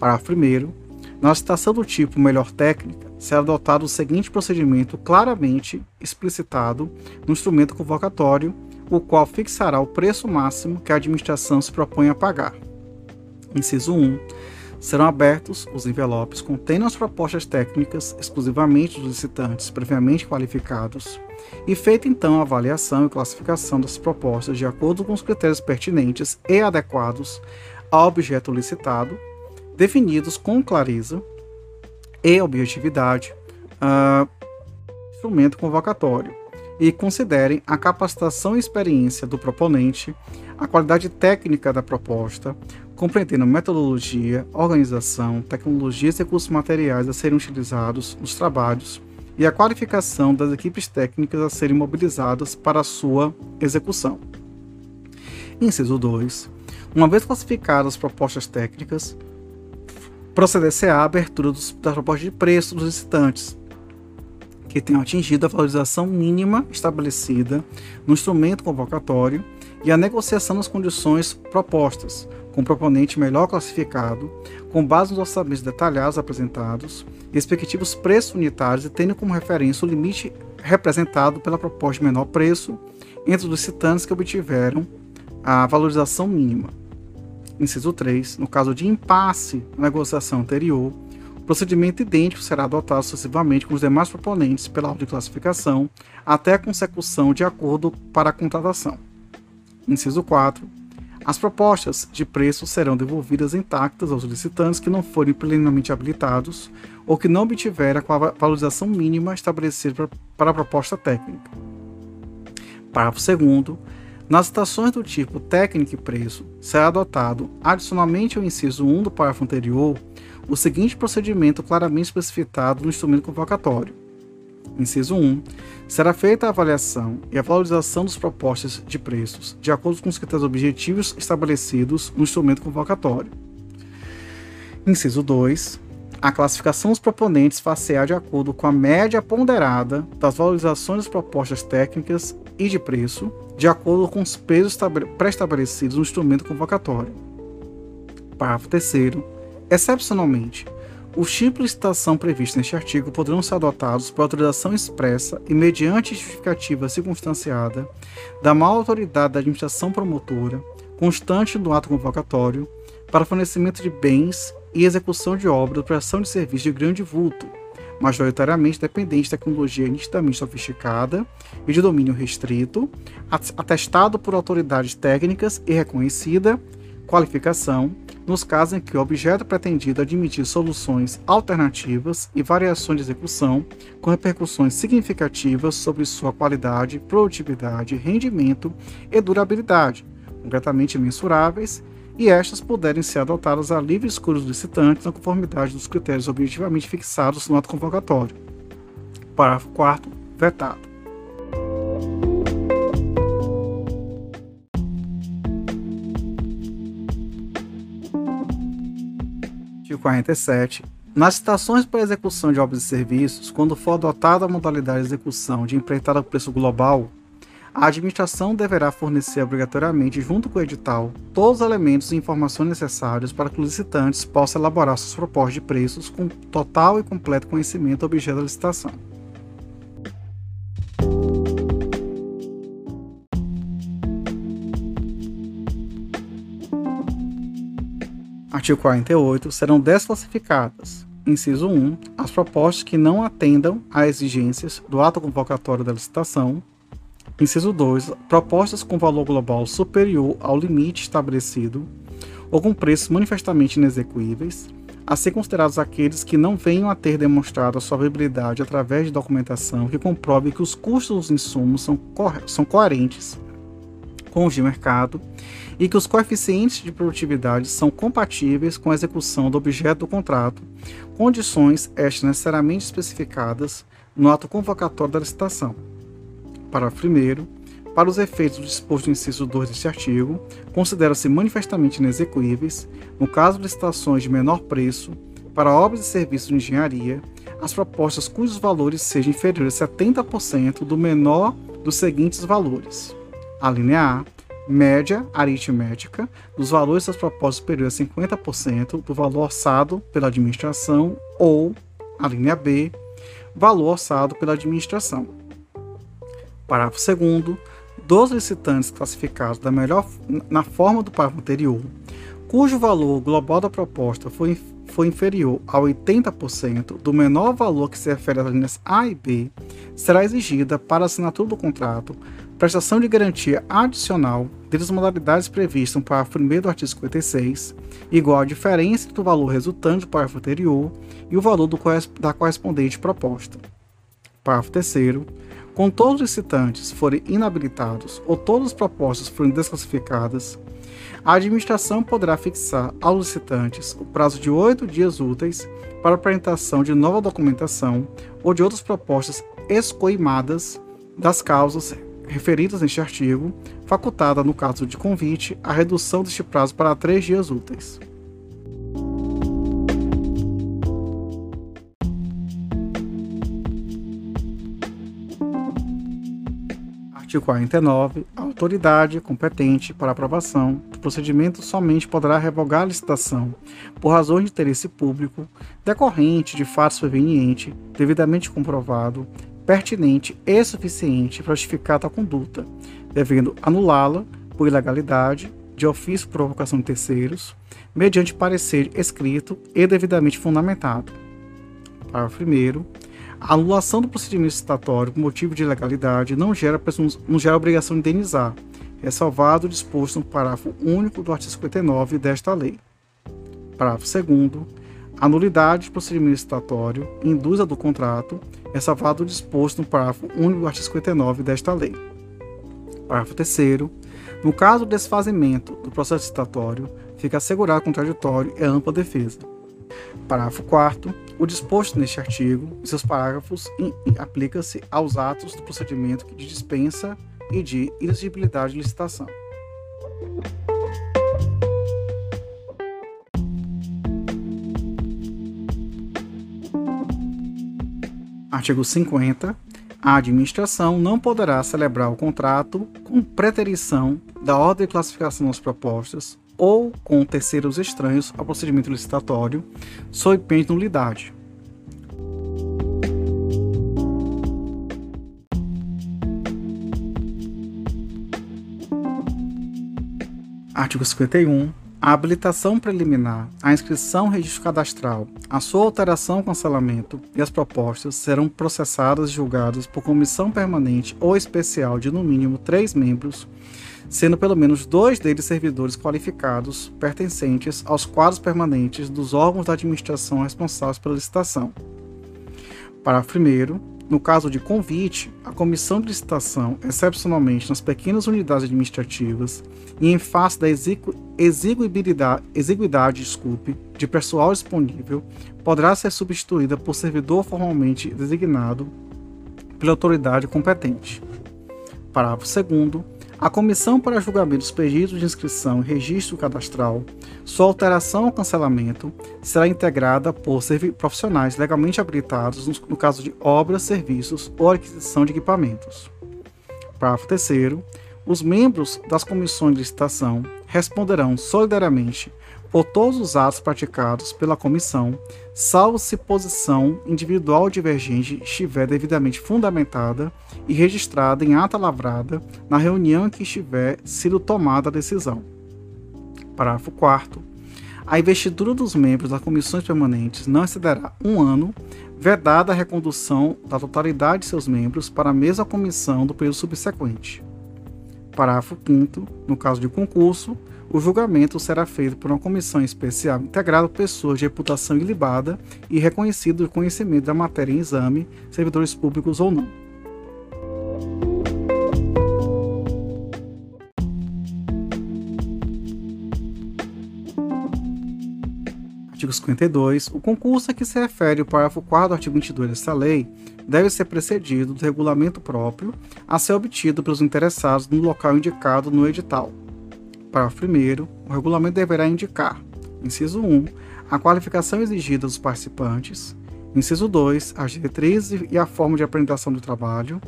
Parágrafo 1 na citação do tipo melhor técnica, será adotado o seguinte procedimento claramente explicitado no instrumento convocatório o qual fixará o preço máximo que a administração se propõe a pagar. Inciso 1. Serão abertos os envelopes contendo as propostas técnicas exclusivamente dos licitantes previamente qualificados e feita então a avaliação e classificação das propostas de acordo com os critérios pertinentes e adequados ao objeto licitado, definidos com clareza e objetividade, uh, instrumento convocatório e considerem a capacitação e experiência do proponente, a qualidade técnica da proposta, compreendendo metodologia, organização, tecnologias e recursos materiais a serem utilizados nos trabalhos e a qualificação das equipes técnicas a serem mobilizadas para a sua execução. Inciso 2. Uma vez classificadas as propostas técnicas, proceder-se à abertura dos, das propostas de preço dos licitantes, que tenham atingido a valorização mínima estabelecida no instrumento convocatório e a negociação das condições propostas, com o proponente melhor classificado, com base nos orçamentos detalhados apresentados, respectivos preços unitários e tendo como referência o limite representado pela proposta de menor preço entre os licitantes que obtiveram a valorização mínima. Inciso 3. No caso de impasse na negociação anterior, procedimento idêntico será adotado sucessivamente com os demais proponentes pela ordem de classificação até a consecução de acordo para a contratação. Inciso 4. As propostas de preço serão devolvidas intactas aos licitantes que não forem plenamente habilitados ou que não obtiverem a valorização mínima estabelecida para a proposta técnica. Parágrafo 2. Nas citações do tipo técnica e preço, será adotado, adicionalmente ao inciso 1 do parágrafo anterior, o seguinte procedimento claramente especificado no instrumento convocatório. Inciso 1. Será feita a avaliação e a valorização das propostas de preços, de acordo com os critérios objetivos estabelecidos no instrumento convocatório. Inciso 2. A classificação dos proponentes far-se-á de acordo com a média ponderada das valorizações das propostas técnicas e de preço, de acordo com os pesos pré-estabelecidos no instrumento convocatório. Parágrafo 3 Excepcionalmente, os tipos de licitação previstos neste artigo poderão ser adotados por autorização expressa e mediante justificativa circunstanciada da má autoridade da administração promotora, constante do ato convocatório, para fornecimento de bens e execução de obras ou prestação de serviços de grande vulto, majoritariamente dependente de tecnologia nitidamente sofisticada e de domínio restrito, atestado por autoridades técnicas e reconhecida qualificação, nos casos em que o objeto pretendido admitir soluções alternativas e variações de execução com repercussões significativas sobre sua qualidade, produtividade, rendimento e durabilidade, concretamente mensuráveis, e estas puderem ser adotadas a livre escolha dos licitantes na conformidade dos critérios objetivamente fixados no ato convocatório. Parágrafo 4 vetado. artigo 47, nas citações para execução de obras e serviços, quando for adotada a modalidade de execução de empreitada por preço global, a administração deverá fornecer obrigatoriamente, junto com o edital, todos os elementos e informações necessários para que os licitantes possam elaborar suas propostas de preços com total e completo conhecimento do objeto da licitação. artigo 48, serão desclassificadas inciso 1, as propostas que não atendam a exigências do ato convocatório da licitação. Inciso 2, propostas com valor global superior ao limite estabelecido ou com preços manifestamente inexecuíveis, a ser considerados aqueles que não venham a ter demonstrado a sua viabilidade através de documentação que comprove que os custos dos insumos são, co são coerentes com os de mercado e que os coeficientes de produtividade são compatíveis com a execução do objeto do contrato, condições estas necessariamente especificadas no ato convocatório da licitação. Parágrafo 1 para os efeitos do disposto no inciso 2 deste artigo, consideram-se manifestamente inexecuíveis, no caso de licitações de menor preço, para obras e serviços de engenharia, as propostas cujos valores sejam inferiores a 70% do menor dos seguintes valores: a linha A, média aritmética dos valores das propostas superiores a 50% do valor orçado pela administração, ou a linha B, valor orçado pela administração. Parágrafo 2 dos licitantes classificados da melhor na forma do parágrafo anterior, cujo valor global da proposta foi, foi inferior a 80% do menor valor que se refere às linhas A e B, será exigida para assinatura do contrato prestação de garantia adicional das modalidades previstas no parágrafo 1 do artigo 56, igual à diferença do valor resultante do parágrafo anterior e o valor do, da correspondente proposta. Parágrafo 3 quando todos os licitantes forem inabilitados ou todas as propostas forem desclassificadas, a administração poderá fixar aos licitantes o prazo de oito dias úteis para apresentação de nova documentação ou de outras propostas escoimadas das causas referidas neste artigo, facultada, no caso de convite, a redução deste prazo para três dias úteis. Artigo 49. A autoridade competente para aprovação do procedimento somente poderá revogar a licitação por razões de interesse público decorrente de fato superveniente, devidamente comprovado, pertinente e suficiente para justificar tal conduta, devendo anulá-la por ilegalidade, de ofício por provocação de terceiros, mediante parecer escrito e devidamente fundamentado. Parágrafo 1 a anulação do procedimento licitatório por motivo de ilegalidade não gera, não gera obrigação de indenizar, ressalvado o disposto no parágrafo único do artigo 59 desta lei. Parágrafo 2 a nulidade do procedimento licitatório induz a do contrato, ressalvado o disposto no parágrafo único do artigo 59 desta lei. Parágrafo 3 no caso do desfazimento do processo licitatório, fica assegurado contraditório e ampla defesa. Parágrafo 4 o disposto neste artigo e seus parágrafos aplica-se aos atos do procedimento de dispensa e de exigibilidade de licitação. Artigo 50. A administração não poderá celebrar o contrato com preterição da ordem de classificação das propostas ou com terceiros estranhos ao procedimento licitatório, sob pena de nulidade. Artigo 51. A habilitação preliminar, a inscrição registro cadastral, a sua alteração cancelamento e as propostas serão processadas e julgadas por comissão permanente ou especial de no mínimo três membros sendo pelo menos dois deles servidores qualificados pertencentes aos quadros permanentes dos órgãos da administração responsáveis pela licitação. Parágrafo 1. No caso de convite, a comissão de licitação, excepcionalmente nas pequenas unidades administrativas e em face da exiguidade, exiguidade desculpe, de pessoal disponível, poderá ser substituída por servidor formalmente designado pela autoridade competente. Parágrafo 2. A comissão para julgamento dos pedidos de inscrição e registro cadastral, sua alteração ou cancelamento, será integrada por profissionais legalmente habilitados no caso de obras, serviços ou aquisição de equipamentos. Parágrafo 3 os membros das comissões de licitação responderão solidariamente por todos os atos praticados pela comissão, salvo se posição individual divergente estiver devidamente fundamentada e registrada em ata lavrada na reunião em que estiver sido tomada a decisão. Parágrafo 4 a investidura dos membros das comissões permanentes não excederá um ano, vedada a recondução da totalidade de seus membros para a mesma comissão do período subsequente. Parágrafo 5 no caso de concurso, o julgamento será feito por uma comissão especial integrada por pessoas de reputação ilibada e reconhecido o conhecimento da matéria em exame, servidores públicos ou não. Artigo 52. O concurso a que se refere o parágrafo 4 do artigo 22 desta lei deve ser precedido do regulamento próprio a ser obtido pelos interessados no local indicado no edital. Parágrafo 1. O regulamento deverá indicar, inciso 1, a qualificação exigida dos participantes, inciso 2, as diretrizes e a forma de apresentação do trabalho,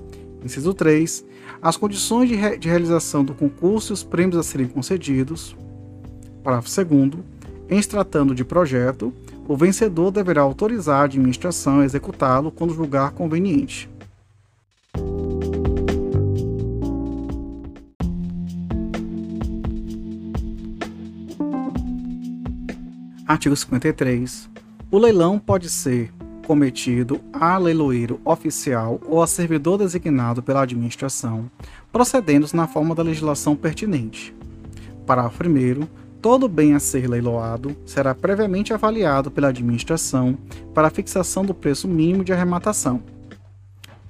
inciso 3, as condições de, re de realização do concurso e os prêmios a serem concedidos, parágrafo 2, em se tratando de projeto, o vencedor deverá autorizar a administração a executá-lo quando julgar conveniente. Artigo 53. O leilão pode ser cometido a leiloeiro oficial ou a servidor designado pela administração, procedendo-se na forma da legislação pertinente. Parágrafo 1. Todo bem a ser leiloado será previamente avaliado pela administração para fixação do preço mínimo de arrematação.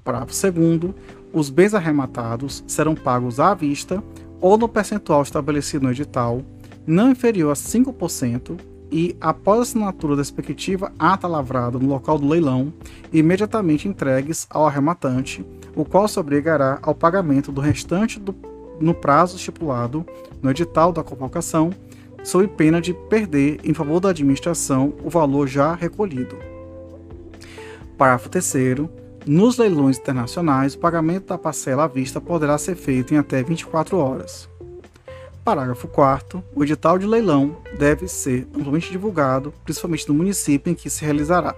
Parágrafo 2. Os bens arrematados serão pagos à vista ou no percentual estabelecido no edital, não inferior a 5% e, após a assinatura da respectiva ata lavrada no local do leilão, imediatamente entregues ao arrematante, o qual se obrigará ao pagamento do restante do, no prazo estipulado no edital da convocação, sob pena de perder em favor da administração o valor já recolhido. Parágrafo 3 nos leilões internacionais, o pagamento da parcela à vista poderá ser feito em até 24 horas. Parágrafo 4 O edital de leilão deve ser amplamente divulgado, principalmente no município em que se realizará.